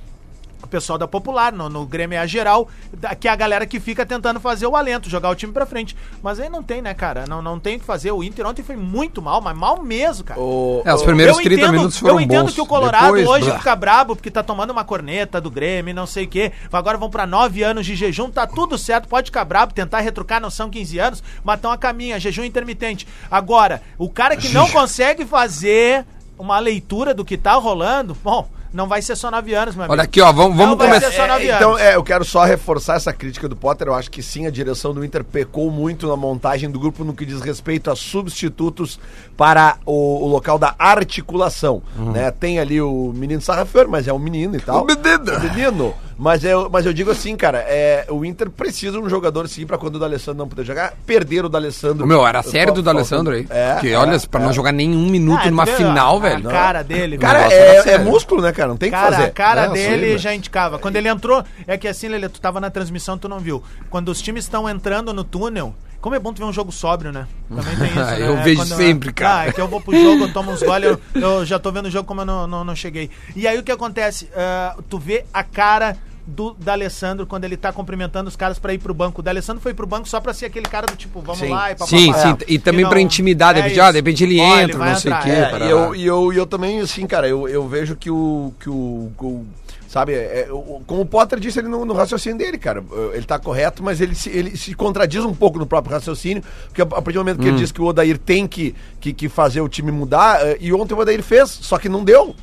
F: o pessoal da Popular, no, no Grêmio é a geral, da- que é a galera que fica tentando fazer o alento, jogar o time pra frente. Mas aí não tem, né, cara? Não, não tem o que fazer. O Inter ontem foi muito mal, mas mal mesmo, cara.
D: O-
C: É, os
D: o-
C: primeiros
F: eu
C: 30
F: entendo,
C: minutos foram
F: Eu entendo
C: bons.
F: que o Colorado
C: Depois,
F: hoje
C: blá.
F: fica brabo porque tá tomando uma corneta do Grêmio, não sei o quê. Agora vão pra nove anos de jejum, tá tudo certo, pode ficar brabo, tentar retrucar, não são 15 anos, mas tão a caminho, é jejum intermitente. Agora, o cara que não consegue fazer uma leitura do que tá rolando, bom, não vai ser só nove anos, meu amigo.
C: Olha aqui, ó, vamos,
F: Não
C: vamos
F: vai
C: começar.
F: ser só nove
D: É, então,
F: anos.
D: é, eu quero só reforçar essa crítica do Potter. Eu acho que sim, a direção do Inter pecou muito na montagem do grupo no que diz respeito a substitutos para o, o local da articulação. Né? Tem ali o menino Sarrafior, mas é um menino e tal.
C: O menino.
D: O menino. Mas eu, mas eu digo assim, cara, é, o Inter precisa de um jogador sim para quando o D'Alessandro não puder jogar, perder o D'Alessandro.
C: Meu, era sério do D'Alessandro aí.
D: É,
C: Porque,
D: é,
C: olha, pra
D: é.
C: não jogar nenhum minuto
F: Ah,
C: numa final,
F: a-
C: velho.
F: A cara dele,
D: Cara, é, é músculo, né, cara? Não tem o que
F: Cara,
D: fazer.
F: a cara
C: sei,
F: dele
C: velho.
F: já indicava. Quando ele entrou, é que assim, Lele, tu tava na transmissão, tu não viu. Quando os times estão entrando no túnel, como é bom tu ver um jogo sóbrio, né? Também tem isso. (laughs) né?
C: Eu vejo
F: Quando-
C: sempre, cara.
F: Ah, é que eu vou pro jogo, eu tomo uns goles, eu, eu já tô vendo o jogo como eu não, não, não cheguei. E aí o que acontece? Ah, tu vê a cara do D'Alessandro quando ele tá cumprimentando os caras pra ir pro banco. O D'Alessandro foi pro banco só pra ser aquele cara do tipo, vamos
D: Sim.
F: lá e papapá.
C: Sim, sim, e também pra intimidar, de repente, ah, de repente ele entra,
F: vai
C: não sei o quê,
F: é.
C: para-
D: E eu, e eu, e eu também, assim, cara, eu, eu vejo que o. Que o, que o- sabe, é, é, o- como o Potter disse ali no, no raciocínio dele, cara, ele tá correto, mas ele se, ele se contradiz um pouco no próprio raciocínio, porque a, partir do momento que ele diz que o Odair tem que, que, que fazer o time mudar, eh, e ontem o Odair fez, só que não deu.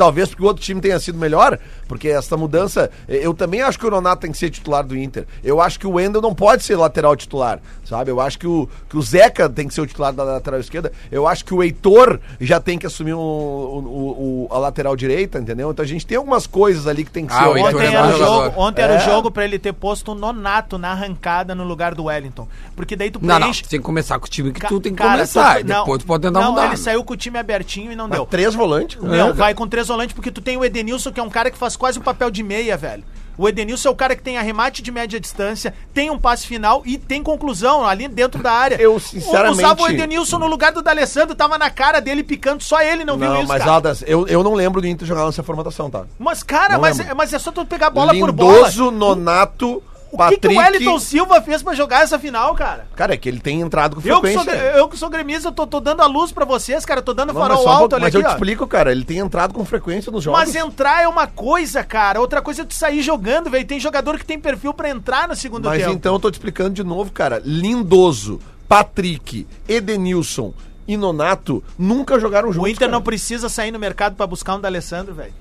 D: Talvez porque o outro time tenha sido melhor, porque essa mudança, eu também acho que o Nonato tem que ser titular do Inter. Eu acho que o Wendel não pode ser lateral titular, sabe? Eu acho que o, que o Zeca tem que ser o titular da lateral esquerda. Eu acho que o Heitor já tem que assumir um- o- o- a lateral direita, entendeu? Então a gente tem algumas coisas ali que tem que
C: Ah,
D: ser.
F: Ontem,
C: é
F: era
C: bom
F: o jogo, ontem era o
D: É.
F: jogo pra ele ter posto o Nonato na arrancada no lugar do Wellington. Porque daí tu
C: Não, não,
F: preenche.
C: tu tem que começar com o time que
F: Ca-
C: tu tem que
F: cara,
C: começar.
F: tu-
C: e depois tu pode tentar
F: não,
C: mudar.
F: ele
C: né?
F: saiu com o time abertinho e não
D: Mas
F: deu.
D: três volantes?
F: Não,
D: É.
F: vai com três porque tu tem o Edenilson, que é um cara que faz quase o papel de meia, velho. O Edenilson é o cara que tem arremate de média distância, tem um passe final e tem conclusão ali dentro da área.
D: Eu, sinceramente-
F: Usava o Edenilson no lugar do D'Alessandro, tava na cara dele picando, só ele não, viu
D: Não,
F: isso,
D: mas
F: cara.
D: Aldas, eu, eu não lembro do Inter jogar nessa formatação, tá?
F: Mas, cara,
D: Não
F: mas,
D: lembro.
F: é- mas é só tu pegar bola por bola.
D: Lindoso, Nonato,
F: O que,
D: Patrick.
F: que o Wellington Silva fez pra jogar essa final, cara?
D: Cara, é que ele tem entrado com
F: Eu que,
D: frequência.
F: sou, eu que sou gremista, eu tô, tô dando a luz pra vocês, cara. Tô dando
D: Não, mas
F: farol
D: um
F: alto
D: pouco-
F: ali
D: mas eu
F: aqui,
D: te
F: ó.
D: explico, cara, ele tem entrado com frequência nos jogos.
F: Mas entrar é uma coisa, cara. Outra coisa é tu sair jogando, velho. Tem jogador que tem perfil pra entrar no segundo
D: Mas
F: tempo.
D: então eu tô te explicando de novo, cara. Lindoso, Patrick, Edenilson e Nonato nunca jogaram juntos.
F: O Inter
D: cara.
F: não precisa sair no mercado pra buscar um D'Alessandro, velho.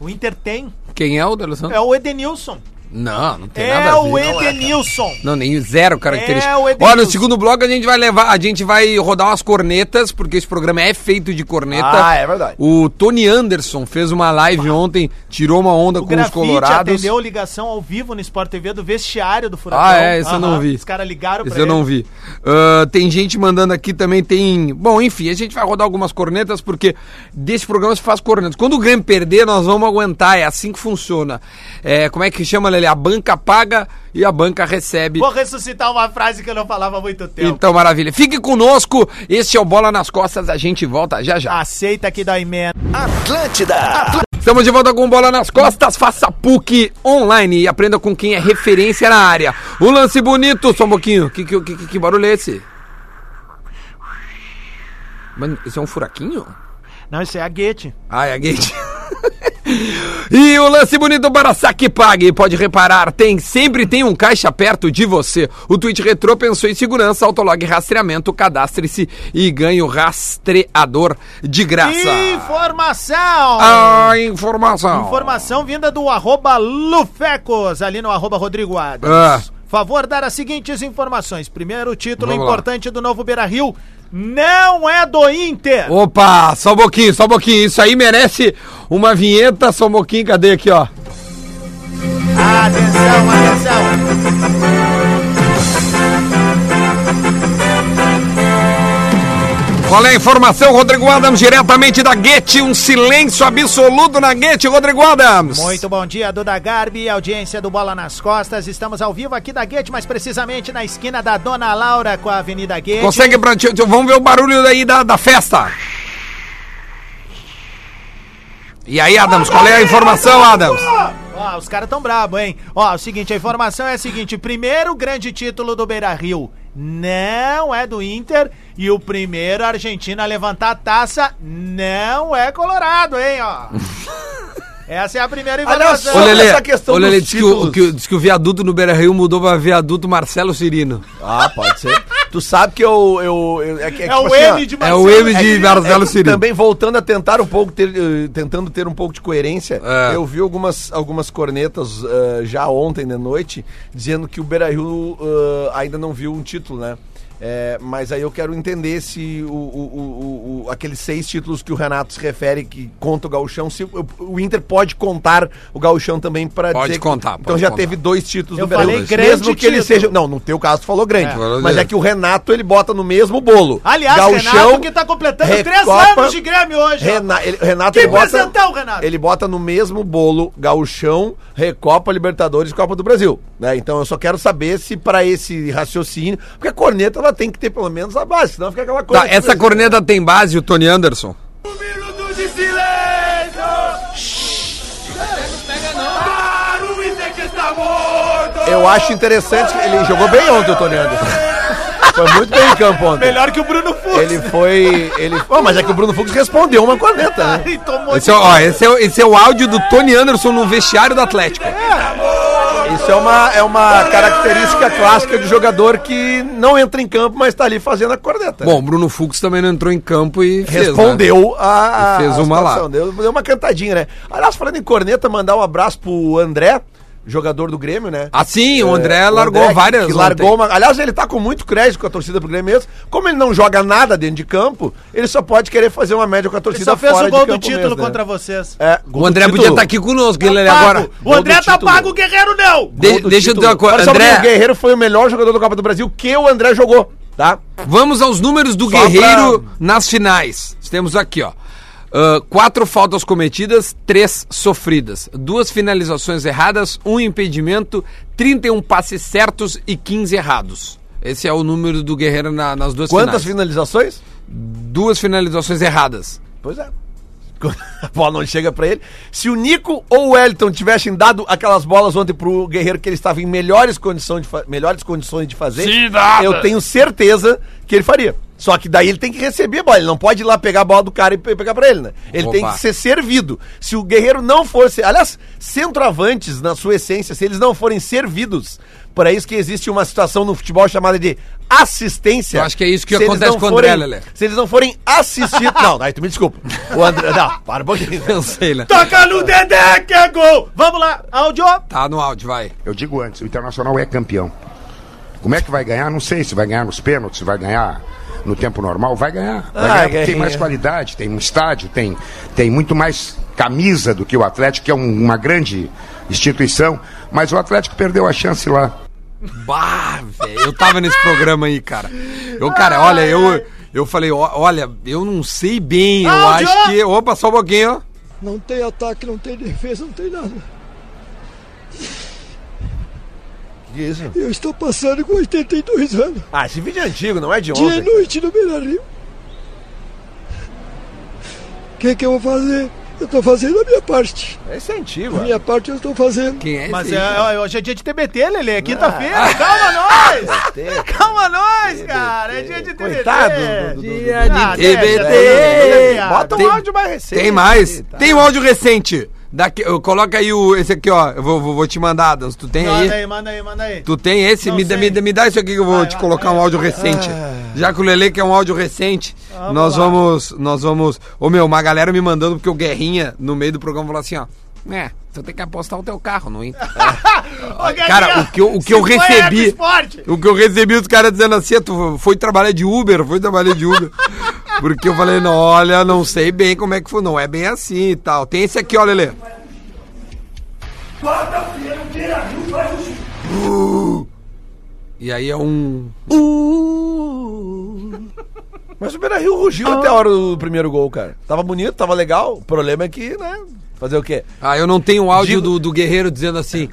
F: O Inter tem.
C: Quem é o D'Alessandro?
F: É o Edenilson.
C: Não, não tem
F: É
C: nada a ver.
F: o Edenilson.
C: Não, nem zero característica.
F: É o Edenilson.
C: Olha, no segundo bloco a gente vai levar, a gente vai rodar umas cornetas, porque esse programa é feito de corneta.
D: Ah, é verdade.
C: O Tony Anderson fez uma live ontem, tirou uma onda
F: O
C: com os colorados.
F: atendeu ligação ao vivo no Sport TV do vestiário do Furacão.
C: Ah, é, esse eu não vi.
F: Os caras ligaram
C: Esse eu não vi. Ah, tem gente mandando aqui também, tem... Bom, enfim, a gente vai rodar algumas cornetas, porque desse programa se faz cornetas. Quando o Grêmio perder, nós vamos aguentar, é assim que funciona. É, como é que chama, Lele? A banca paga e a banca recebe.
F: Vou ressuscitar uma frase que eu não falava há muito tempo.
C: Então, maravilha. Fique conosco, este é o Bola nas Costas, a gente volta já já.
F: Aceita que dói menos.
A: Atlântida.
C: Estamos de volta com Bola nas Costas, faça PUC online e aprenda com quem é referência na área. O lance bonito, só um pouquinho. Que, que, que, que barulho é esse? Mano, esse é um furaquinho?
F: Não, isso é a Guete.
C: Ah, é a gate. (laughs) e o lance bonito para saque pague. Pode reparar, tem sempre tem um caixa perto de você. O Twitch Retro pensou em segurança, autolog rastreamento, cadastre-se e ganhe o rastreador de graça.
F: Informação!
C: A informação.
F: Informação vinda do arroba Lufecos, ali no arroba Rodrigo Adams.
C: Ah.
F: Favor dar as seguintes informações. Primeiro, título
C: Vamos lá.
F: importante do novo Beira Rio não é do Inter.
C: Opa, só um pouquinho, só um pouquinho. Isso aí merece uma vinheta, só um pouquinho. Cadê aqui, ó?
F: Atenção, atenção.
C: Qual é a informação, Rodrigo Adams, diretamente da Guete? Um silêncio absoluto na Guete, Rodrigo Adams.
F: Muito bom dia, Duda Garbi, audiência do Bola nas Costas. Estamos ao vivo aqui da Guete, mais precisamente na esquina da Dona Laura com a Avenida Guete.
C: Consegue pra... Vamos ver o barulho daí da, da festa. E aí, Adams, qual é a informação, Adams?
F: Ó, os caras tão brabo, hein? Ó, o seguinte, a informação é a seguinte: primeiro grande título do Beira Rio não é do Inter e o primeiro argentino a levantar a taça não é colorado, hein, ó. (laughs) Essa é a primeira informação.
C: Lelê,
D: essa questão
C: ô, Lelê diz, que o, que, o- diz que o viaduto no Beira Rio mudou pra viaduto Marcelo Cirino.
D: Ah, pode ser. tu sabe que eu. eu, eu- é, que- é
F: É
D: tipo
F: o
D: assim,
F: M
D: ó,
F: de
C: É
F: Marcelo.
C: o M de
D: É
C: Marcelo
D: é
C: Cirino.
D: Também voltando a tentar um pouco, ter, eh, tentando ter um pouco de coerência,
C: É.
D: eu vi algumas, algumas cornetas eh, já ontem de noite dizendo que o Beira Rio eh, ainda não viu um título, né? É, mas aí eu quero entender se o, o- o- o- aqueles seis títulos que o Renato se refere que conta o gauchão, se o, o Inter pode contar o gauchão também para
C: Pode contar,
D: Então
C: pode
D: já
C: contar.
D: teve dois títulos
F: Eu falei grande
D: mesmo que ele
F: título.
D: seja, não, no teu caso tu falou grande,
C: É.
D: mas é que o Renato ele bota no mesmo bolo.
F: Aliás, Renato que tá completando três
D: Recopa-
F: anos de Grêmio hoje.
D: Rena- ele- Renato
F: Que
D: ele bota,
F: presentão, Renato.
D: ele bota no mesmo bolo Gauchão, Recopa, Libertadores e Copa do Brasil. Né? Então eu só quero saber se para esse raciocínio, porque a corneta ela tem que ter pelo menos a base, senão fica aquela coisa.
C: Tá, essa corneta tem base, o Tony Anderson?
D: Eu acho interessante, que ele jogou bem ontem o Tony Anderson. Foi muito bem em campo ontem.
F: Melhor que o Bruno Fux.
D: Ele foi. Ele... Oh, mas é que o Bruno Fux respondeu uma corneta, né? (laughs)
F: Tomou
C: Esse é, ó, esse, é, o- esse é o áudio do Tony Anderson no vestiário do Atlético.
D: Isso Isso é uma, é uma característica clássica de jogador que não entra em campo, mas tá ali fazendo a corneta.
C: Bom, o Bruno Fux também não entrou em campo e fez, né?
D: respondeu a, a,
C: E fez
D: a
C: uma lá.
D: Deu, deu uma cantadinha, né? Aliás, falando em corneta, mandar um abraço pro André, jogador do Grêmio, né?
C: Ah, sim, o
D: É,
C: André
D: o
C: largou
D: André,
C: várias.
D: Que largou uma... Aliás, ele tá com muito crédito com a torcida pro Grêmio mesmo. Como ele não joga nada dentro de campo, ele só pode querer fazer uma média com a
F: Ele
D: torcida
F: só fez
D: fora
F: o
D: de
F: gol do título
D: mesmo, né?
F: contra vocês.
D: É, gol
C: O
D: do
C: André podia
D: título.
C: estar aqui conosco, ele
F: Pago.
C: agora.
F: O André tá
D: título.
F: pago, o Guerreiro não!
C: De- deixa eu dizer uma coisa, André.
D: O Guerreiro foi o melhor jogador do Copa do Brasil que o André jogou, tá?
C: Vamos aos números do
D: Só
C: Guerreiro nas finais. Temos aqui, ó. Ah, quatro faltas cometidas, três sofridas. Duas finalizações erradas, um impedimento, 31 passes certos e 15 errados. Esse é o número do Guerreiro na- nas duas
D: Quantas
C: finais.
D: finalizações?
C: Duas finalizações erradas.
D: Pois é. (laughs) A bola não chega pra ele. Se o Nico ou o Wellington tivessem dado aquelas bolas ontem pro Guerreiro que ele estava em melhores condições de, fa- melhores condições de fazer, eu tenho certeza que ele faria. Só que daí ele tem que receber a bola. Ele não pode ir lá pegar a bola do cara e pe- pegar pra ele, né? Ele
C: Opa.
D: tem que ser servido. Se o Guerreiro não fosse. Aliás, centroavantes, na sua essência, se eles não forem servidos, para isso que existe uma situação no futebol chamada de assistência.
C: Eu acho que é isso que
D: Se
C: acontece
D: não
C: com o André,
D: forem-
C: Lelé.
D: Se eles não forem assistidos. (laughs) não, aí tu me desculpa. O André. Não, para um pouquinho. (laughs)
C: Eu sei, né?
F: Toca no Dedé que é gol! Vamos lá, áudio!
C: Tá no áudio, vai.
H: Eu digo antes, o Internacional é campeão. Como é que vai ganhar? Não sei se vai ganhar nos pênaltis, se vai ganhar no tempo normal. Vai ganhar. Vai
D: Ah,
H: ganhar porque tem mais qualidade, tem um estádio, tem, tem muito mais camisa do que o Atlético, que é um- uma grande instituição. Mas o Atlético perdeu a chance lá.
C: Bah, velho, eu tava nesse programa aí, cara. Eu, cara, olha, eu, eu falei, ó, olha, eu não sei bem, eu
F: Áudio!
C: acho que. Opa, só um pouquinho, ó.
I: Não tem ataque, não tem defesa, não tem nada. Eu estou passando com 82 anos.
D: Ah, esse vídeo é antigo, não é de
I: Dia e
D: ontem.
I: noite no Beira Rio. O que, que eu vou fazer? Eu estou fazendo a minha parte.
D: Esse é antigo.
I: A minha parte eu estou fazendo.
C: Quem é esse
F: Mas
C: aí,
F: é, é, hoje é dia de TBT, Lelê, é quinta-feira. Calma nós! Calma nós, cara! É dia de TBT.
D: Coitado do- do- do-
C: Dia de
F: Ah,
C: TBT.
D: Bota um áudio mais recente.
C: Tem mais.
D: tá?
C: Tem um áudio recente. Daqui, eu- coloca aí o, esse aqui, ó. Eu vou, vou, vou te mandar, Adams. Tu tem
F: Manda
C: aí?
F: aí, manda aí, manda aí.
C: Tu tem esse?
F: Não
C: Me, dá- me, dá- me dá isso aqui que eu vou
F: Vai,
C: te
F: vai,
C: colocar
F: vai,
C: um áudio recente. Já que o Lele quer um áudio recente, nós
F: lá.
C: vamos. Nós vamos. Ô meu, uma galera me mandando, porque o Guerrinha, no meio do programa, falou assim, ó. É, tu tem que apostar o teu carro, não (laughs) é?
F: Ô,
C: Cara, o que eu, o que eu recebi. O que eu recebi os caras dizendo assim, tu foi trabalhar de Uber, foi trabalhar de Uber. (laughs) Porque eu falei, não, olha, não sei bem como é que foi, não é bem assim e tal. Tem esse aqui, ó, Lelê. Uh. E aí é um.
D: Mas o Beira Rio rugiu até a hora do primeiro gol, cara. Tava bonito, tava legal. O problema é que, né? Fazer o quê?
C: Ah, eu não tenho o áudio
D: Digo-
C: do, do Guerreiro dizendo assim,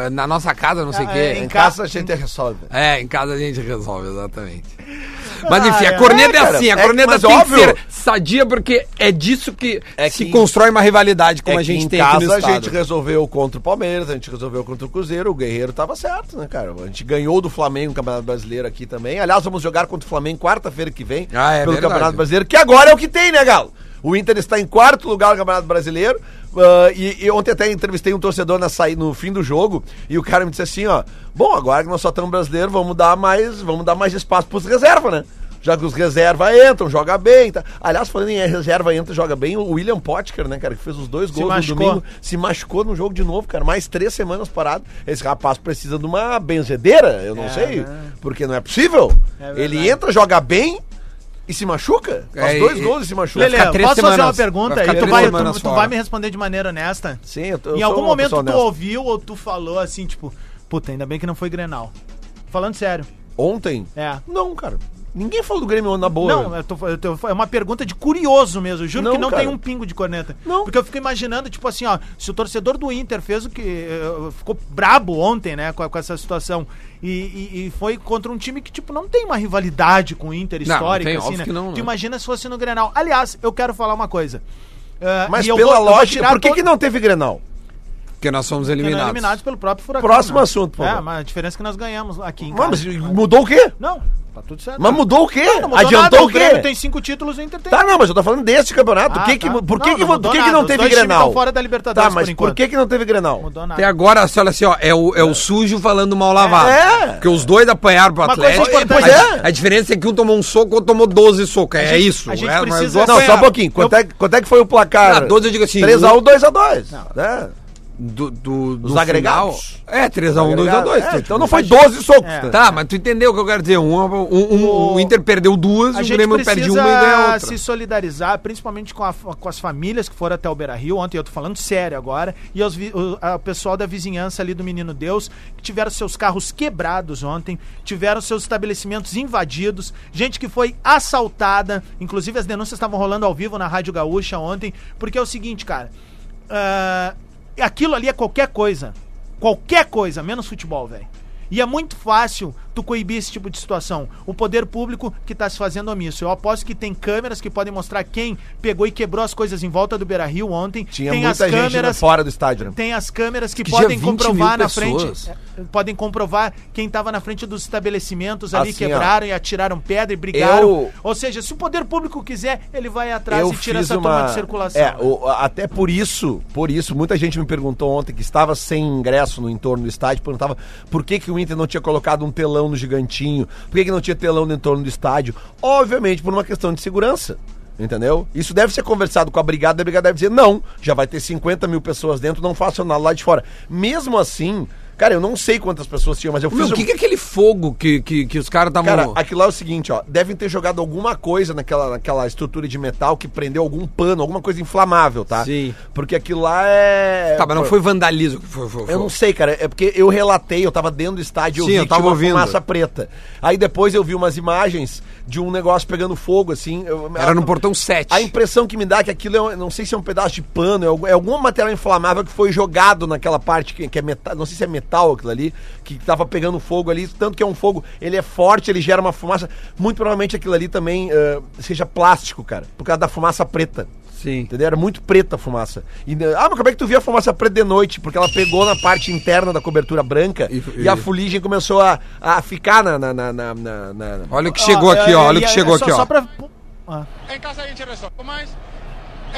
C: é, na nossa casa, não sei o
F: Ah,
C: quê.
F: é,
D: Em
F: Em
D: casa
F: ca-
D: a gente resolve.
C: É, em casa a gente resolve, exatamente. Mas enfim,
F: Ah,
C: a
F: é.
C: corneta é,
D: É, cara,
C: assim, a
D: é
C: corneta
D: mas
C: tem
D: óbvio.
C: que ser sadia porque é disso que
D: É
C: se
D: que-
C: constrói uma rivalidade como
D: é
C: a gente
D: em
C: tem aqui no
D: casa a
C: estado.
D: gente resolveu contra o Palmeiras, a gente resolveu contra o Cruzeiro, o Guerreiro tava certo, né, cara? A gente ganhou do Flamengo no Campeonato Brasileiro aqui também. Aliás, vamos jogar contra o Flamengo quarta-feira que vem
C: Ah, é
D: pelo
C: verdade.
D: Campeonato Brasileiro, que agora é o que tem, né, Galo? O Inter está em quarto lugar no Campeonato Brasileiro. ah, e, e ontem até entrevistei um torcedor na saída, no fim do jogo, e o cara me disse assim, ó, bom, agora que nós só estamos brasileiros, vamos dar mais, vamos dar mais espaço pros reservas, né? Já que os reservas entram, joga bem. Tá. Aliás, falando em reserva entra, joga bem, o William Potker, né, cara, que fez os dois gols no domingo, se machucou no jogo de novo, cara. Mais três semanas parado. Esse rapaz precisa de uma benzedeira, eu não sei, porque não é possível.
F: É.
D: Ele entra, joga bem e se machuca. Faz
C: É,
D: dois
C: e-
D: gols e se machuca.
F: Lele, posso fazer uma
C: semanas.
F: pergunta?
C: Vai
F: E tu vai,
C: semanas
F: tu, tu vai me responder de maneira honesta?
D: Sim, eu tô,
F: em algum momento tu
D: honesta.
F: ouviu ou tu falou assim, tipo, puta, ainda bem que não foi Grenal. Falando sério.
D: Ontem?
F: É.
D: Não, cara. Ninguém falou do Grêmio na boa.
F: Não, eu tô, eu tô- é uma pergunta de curioso mesmo. eu Juro
D: Não,
F: que não
D: cara.
F: tem um pingo de corneta.
D: Não.
F: Porque eu fico imaginando, tipo assim, ó, se o torcedor do Inter fez o que. eh, ficou brabo ontem, né, com, com essa situação. E, e- e foi contra um time que, tipo, não tem uma rivalidade com o Inter
C: Não,
F: histórica,
C: tem,
F: assim,
C: óbvio
F: né?
C: que não,
F: Tu
C: né?
F: imagina se fosse no Grenal. Aliás, eu quero falar uma coisa. Eh,
D: Mas
F: e
D: pela
F: vou- eu vou
D: lógica, por que,
F: todo-
D: que não teve Grenal?
C: Porque nós somos
F: porque não
C: eliminados.
F: eliminados pelo próprio Furacão.
D: Próximo
F: né?
D: assunto, por
F: É, mas a diferença é que nós ganhamos aqui em
D: Não, mas
F: casa.
D: mudou o quê?
F: Não, Tá tudo certo.
D: Mas mudou o quê?
F: Não, não mudou
D: Adiantou
F: nada,
D: o
F: Grêmio
D: quê?
F: tem cinco títulos, o Inter tem.
D: Tá, não, mas eu tô falando deste campeonato.
F: Ah,
D: que que,
F: tá.
D: por que,
F: Não,
D: que,
F: não
D: por que, que não teve Grenal?
F: fora da Libertadores
D: Tá, mas
F: por
D: por, que, que não teve Grenal?
F: Mudou nada.
C: Até agora, olha assim, ó, é o, é o sujo falando mal lavado.
D: É.
C: Porque os dois apanharam pro
F: Uma coisa
C: Atlético.
F: importante-
C: a, a diferença é que um tomou um soco, outro tomou 12 socos. É isso.
F: a gente
C: é,
F: precisa-
D: Não, só um pouquinho. Quanto, é, quanto é que foi o placar?
C: Ah, 12 eu digo assim,
D: 3x1, 2x2. né?
C: Do, do, do
D: Os agregados.
C: final- É, 3x1, 2x2.
D: É, então não foi 12 socos.
F: É.
D: tá?
C: Mas tu entendeu o que eu quero dizer? Um, um, um- o Inter perdeu duas,
F: A
C: o
F: gente
C: Grêmio perde uma e ganha outra.
F: se solidarizar, principalmente com, a- com as famílias que foram até o Beira Rio. Ontem eu tô falando sério agora. E vi- o a- pessoal da vizinhança ali do Menino Deus, que tiveram seus carros quebrados ontem, tiveram seus estabelecimentos invadidos, gente que foi assaltada. Inclusive as denúncias estavam rolando ao vivo na Rádio Gaúcha ontem. Porque é o seguinte, cara. ah, aquilo ali é qualquer coisa. Qualquer coisa, menos futebol, velho. E é muito fácil tu coibir esse tipo de situação. O poder público que tá se fazendo omisso. Eu aposto que tem câmeras que podem mostrar quem pegou e quebrou as coisas em volta do Beira Rio ontem.
D: Tinha
F: tem
D: muita
F: as
D: gente
F: câmeras.
D: fora do estádio. né?
F: Tem as câmeras que,
C: Que
F: podem
C: tinha 20
F: comprovar na
C: pessoas.
F: frente. é, Podem comprovar quem estava na frente dos estabelecimentos ali,
D: Assim,
F: quebraram e atiraram pedra e brigaram.
D: Eu-
F: Ou seja, se o poder público quiser, ele vai atrás e tira essa
D: uma...
F: turma de circulação.
D: É, o- até por isso, por isso, muita gente me perguntou ontem que estava sem ingresso no entorno do estádio, perguntava por que, que o Inter não tinha colocado um telão no gigantinho, por que, que não tinha telão no entorno do estádio. Obviamente por uma questão de segurança. Entendeu? Isso deve ser conversado com a brigada, a brigada deve dizer, não, já vai ter 50 mil pessoas dentro, não façam nada lá de fora. Mesmo assim, cara, eu não sei quantas pessoas tinham, mas eu fiz
C: Meu,
D: um-
C: o que, que é aquele fogo que, que, que os caras estavam.
D: Cara, aquilo lá é o seguinte, ó. Devem ter jogado alguma coisa naquela, naquela estrutura de metal que prendeu algum pano, alguma coisa inflamável, tá?
C: Sim.
D: Porque aquilo lá é.
C: Tá, mas não foi vandalismo. Foi, foi, foi.
D: Eu não sei, cara. É porque eu relatei, eu tava dentro do estádio,
C: Sim,
D: vi
C: eu
D: que
C: tava
D: uma
C: ouvindo.
D: fumaça preta. Aí depois eu vi umas imagens de um negócio pegando fogo, assim. eu-
C: Era no portão 7.
D: A impressão que me dá é que aquilo é, um- não sei se é um pedaço de pano, é algum, é algum material inflamável que foi jogado naquela parte que, que é metal, não sei se é metal aquilo ali, que tava pegando fogo ali, tanto que é um fogo, ele é forte, ele gera uma fumaça, muito provavelmente aquilo ali também eh, seja plástico, cara, por causa da fumaça preta.
C: Sim.
D: Entendeu? Era muito preta a fumaça. E, ah, mas como é que tu via a fumaça preta de noite? Porque ela pegou na parte interna da cobertura branca e,
C: E-
D: a
C: e-
D: fuligem começou a, a ficar na, na, na, na- na- na-
C: Olha o que chegou aqui, ó. Olha o que
F: é-
C: chegou
F: é só-
C: aqui, ó.
F: Só pra... Ah,
B: Em casa a gente resolve. Com mais?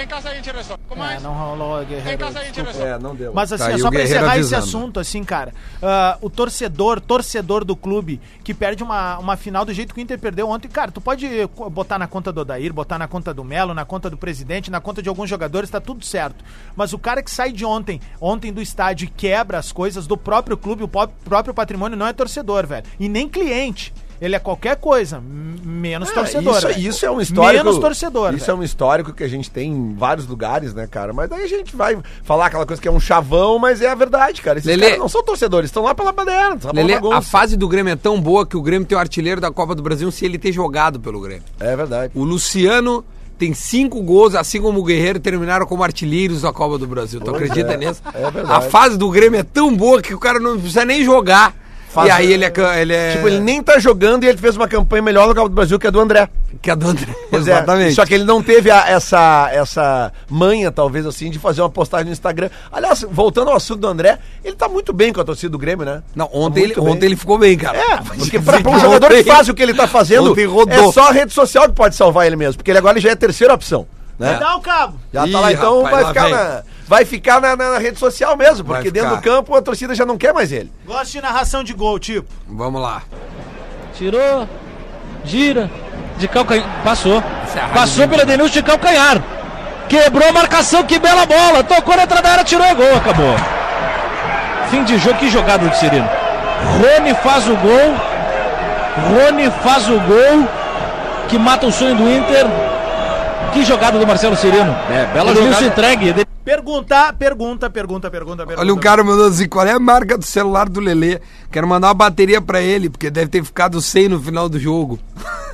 B: Em casa a gente resolve. Com
F: é,
B: mais?
F: não rolou, Guerreiro.
B: Em casa a gente resolve.
D: É, não deu.
F: Mas assim,
C: Tá
F: é só pra encerrar esse assunto, assim, cara. ah, o torcedor, torcedor do clube que perde uma, uma final do jeito que o Inter perdeu ontem, cara, tu pode botar na conta do Odair, botar na conta do Melo, na conta do presidente, na conta de alguns jogadores, tá tudo certo. Mas o cara que sai de ontem, ontem do estádio e quebra as coisas do próprio clube, o próprio patrimônio, não é torcedor, velho. E nem cliente. Ele é qualquer coisa, menos
D: É,
F: torcedor.
D: Isso, isso é um histórico.
F: Menos torcedor.
D: Isso
F: velho.
D: é um histórico que a gente tem em vários lugares, né, cara? Mas daí a gente vai falar aquela coisa que é um chavão, mas é a verdade, cara. Esses
C: Lelê.
D: caras não são torcedores, estão lá pela bandeira,
C: Lelê, a fase do Grêmio é tão boa que o Grêmio tem o artilheiro da Copa do Brasil se ele ter jogado pelo Grêmio.
D: É verdade.
C: O Luciano tem cinco gols, assim como o Guerreiro terminaram como artilheiros da Copa do Brasil. Tu acredita
D: é.
C: nisso?
D: É verdade.
C: A fase do Grêmio é tão boa que o cara não precisa nem jogar.
D: Faz-
C: E aí ele é, ele é.
D: Tipo, ele nem tá jogando e ele fez uma campanha melhor no Copa do Brasil que a do André.
C: Que é do André. (laughs)
D: Pois é, Só que ele não teve a- essa, essa manha, talvez assim, de fazer uma postagem no Instagram. Aliás, voltando ao assunto do André, ele tá muito bem com a torcida do Grêmio, né?
C: Não,
D: Tá
C: ontem, ele,
D: bem.
C: ontem ele ficou bem, cara.
D: É, (laughs) porque pra, pra um jogador que faz o que ele tá fazendo,
C: Ontem rodou.
D: é só a rede social que pode salvar ele mesmo. Porque ele agora ele já é a terceira opção. Né?
F: Dá o cabo.
D: Já
C: Ih,
D: tá lá, então
C: rapaz,
D: vai,
C: lá
D: ficar
C: vem.
D: na, vai ficar na, na- na rede social mesmo, porque dentro do campo a torcida já não quer mais ele.
F: Gosto de narração de gol, tipo.
C: Vamos lá.
J: Tirou, gira, de calcanhar. Passou.
C: É
J: Passou pela denúncia de calcanhar. Quebrou a marcação, que bela bola. Tocou na entrada da área, tirou e gol, acabou. Fim de jogo, que jogada do Cirino. Rony faz o gol. Rony faz o gol que mata o sonho do Inter. Que jogada do Marcelo Cirino. É, bela
F: jogada.
J: jogada. entregue.
F: Pergunta, pergunta, pergunta, pergunta, pergunta.
C: Olha, um cara mandou assim: qual é a marca do celular do Lelê? Quero mandar uma bateria pra ele, porque deve ter ficado sem no final do jogo.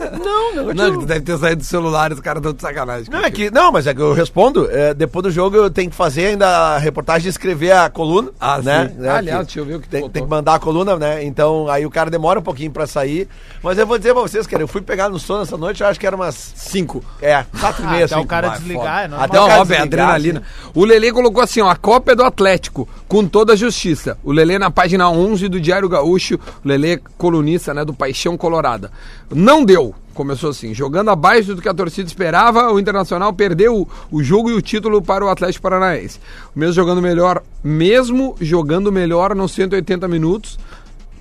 D: Não, (laughs)
C: Não,
D: negativo.
C: que tu deve ter saído do celular os caras estão de sacanagem.
D: Não, é que, não, mas é que eu respondo. é, depois do jogo eu tenho que fazer ainda a reportagem e escrever a coluna.
C: Ah,
D: né?
C: sim.
D: né,
C: Aliás,
D: que
C: deixa eu ver o que
D: tem,
C: botou.
D: tem que mandar a coluna, né? Então aí o cara demora um pouquinho pra sair. Mas eu vou dizer pra vocês, cara, eu fui pegar no sono essa noite, eu acho que era umas.
C: Cinco.
D: É, quatro e
F: Ah,
D: meia,
F: até o cara desligar,
C: foda.
F: é normal.
D: Até
C: Não,
D: o desligar,
C: adrenalina. O Lele colocou assim, ó, a Copa é do Atlético, com toda a justiça. O Lele na página 11 do Diário Gaúcho, o Lele colunista, né, do Paixão Colorada. Não deu. Começou assim, jogando abaixo do que a torcida esperava, o Internacional perdeu o, o jogo e o título para o Atlético Paranaense. Mesmo jogando melhor, mesmo jogando melhor nos 180 minutos,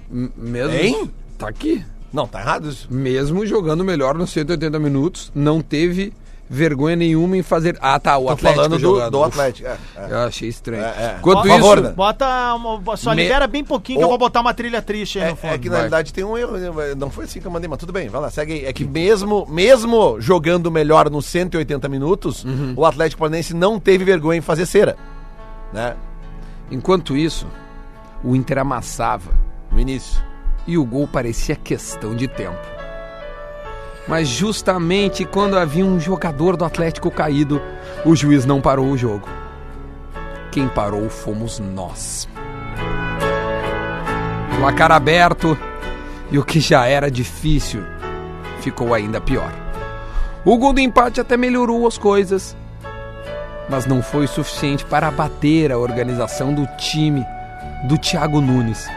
C: mesmo
D: Hein?
C: Tá aqui.
D: Não, tá errado isso.
C: Mesmo jogando melhor nos 180 minutos, não teve vergonha nenhuma em fazer. Ah, tá, o
D: Tô
C: Atlético
D: falando do, do Atlético. É, é.
C: Eu achei estranho.
D: É, é.
C: Enquanto isso,
D: favor, né?
F: Bota uma, só
C: Me-
F: libera bem pouquinho que
D: Ô.
F: eu vou botar uma trilha triste aí
D: É,
F: no fundo.
D: é que na
C: vai.
D: realidade tem um erro, né? não foi assim que eu mandei, mas tudo bem, vai lá, segue aí. É que mesmo, mesmo jogando melhor nos 180 minutos,
C: Uhum.
D: o Atlético Paranaense não teve vergonha em fazer cera. Né?
C: enquanto isso, o Inter amassava
D: No início.
C: e o gol parecia questão de tempo. Mas justamente quando havia um jogador do Atlético caído, o juiz não parou o jogo. Quem parou fomos nós. Placar aberto e o que já era difícil ficou ainda pior. O gol do empate até melhorou as coisas, mas não foi suficiente para abater a organização do time do Thiago Nunes.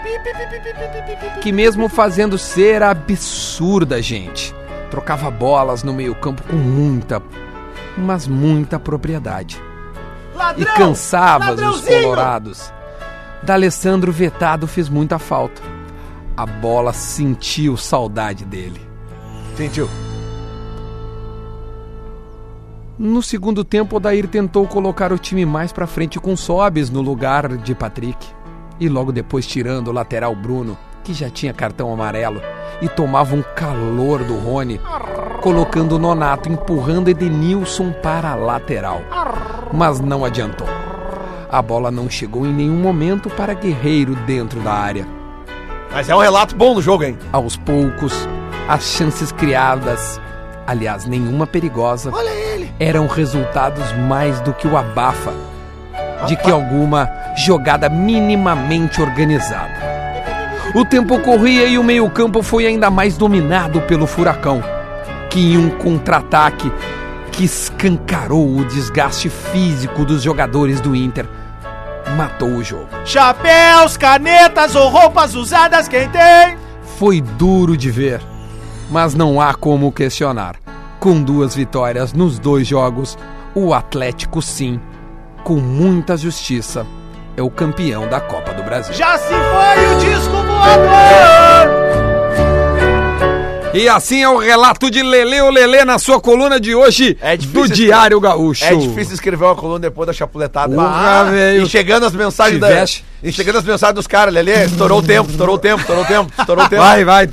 C: Que mesmo fazendo ser absurda, gente, trocava bolas no meio-campo com muita, mas muita propriedade. E cansava os colorados. D'Alessandro Vetado fez muita falta. A bola sentiu saudade dele.
D: Sentiu?
C: No segundo tempo, Odair tentou colocar o time mais pra frente com Sobes no lugar de Patrick. E logo depois tirando o lateral Bruno, que já tinha cartão amarelo, e tomava um calor do Rony, colocando o Nonato empurrando Edenilson para a lateral. Mas não adiantou. A bola não chegou em nenhum momento para Guerreiro dentro da área.
D: Mas é um relato bom do jogo, hein?
C: Aos poucos, as chances criadas, aliás, nenhuma perigosa, eram resultados mais do que o abafa de que alguma jogada minimamente organizada. O tempo corria e o meio-campo foi ainda mais dominado pelo furacão, que em um contra-ataque que escancarou o desgaste físico dos jogadores do Inter, matou o jogo.
F: Chapéus, canetas ou roupas usadas, quem tem?
C: Foi duro de ver, mas não há como questionar. Com duas vitórias nos dois jogos, o Atlético, sim, com muita justiça, é o campeão da Copa do Brasil.
F: Já se foi o disco!
C: E assim é o relato de Lele o Lele na sua coluna de hoje
D: É
C: do Diário Gaúcho.
D: É difícil escrever uma coluna depois da chapuletada.
C: Porra, velho.
D: E chegando as mensagens da,
C: Tiveste.
D: E chegando as mensagens dos caras, Lelê, estourou o tempo, estourou o tempo, estourou o tempo, estourou o tempo.
C: Vai, vai.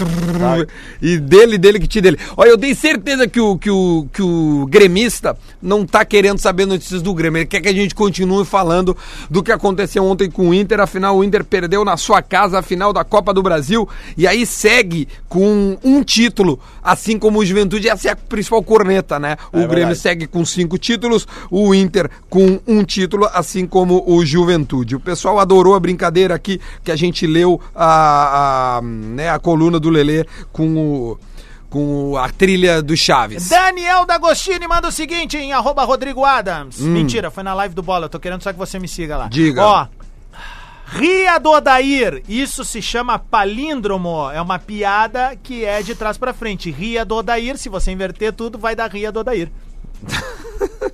C: E dele, dele que te dele. Olha, eu dei certeza que o, que, o, que o gremista não tá querendo saber notícias do Grêmio. Ele quer que a gente continue falando do que aconteceu ontem com o Inter. Afinal, o Inter perdeu na sua casa a final da Copa do Brasil. E aí segue com um título, assim como o Juventude. Essa é a principal corneta, né? O Grêmio
D: verdade.
C: segue com cinco títulos, o Inter com um título, assim como o Juventude. O pessoal adorou a brincadeira aqui que a gente leu a, a, né, a coluna do Lelê com o com a trilha do Chaves.
F: Daniel D'Agostini manda o seguinte em arroba Rodrigo Adams. Mentira, foi na live do Bola. Eu tô querendo só que você me siga lá.
C: Hum. Diga.
F: Ó. Ria do Odair, isso se chama palíndromo. É uma piada que é de trás pra frente. Ria do Odair, se você inverter tudo, vai dar Ria do Odair. (laughs)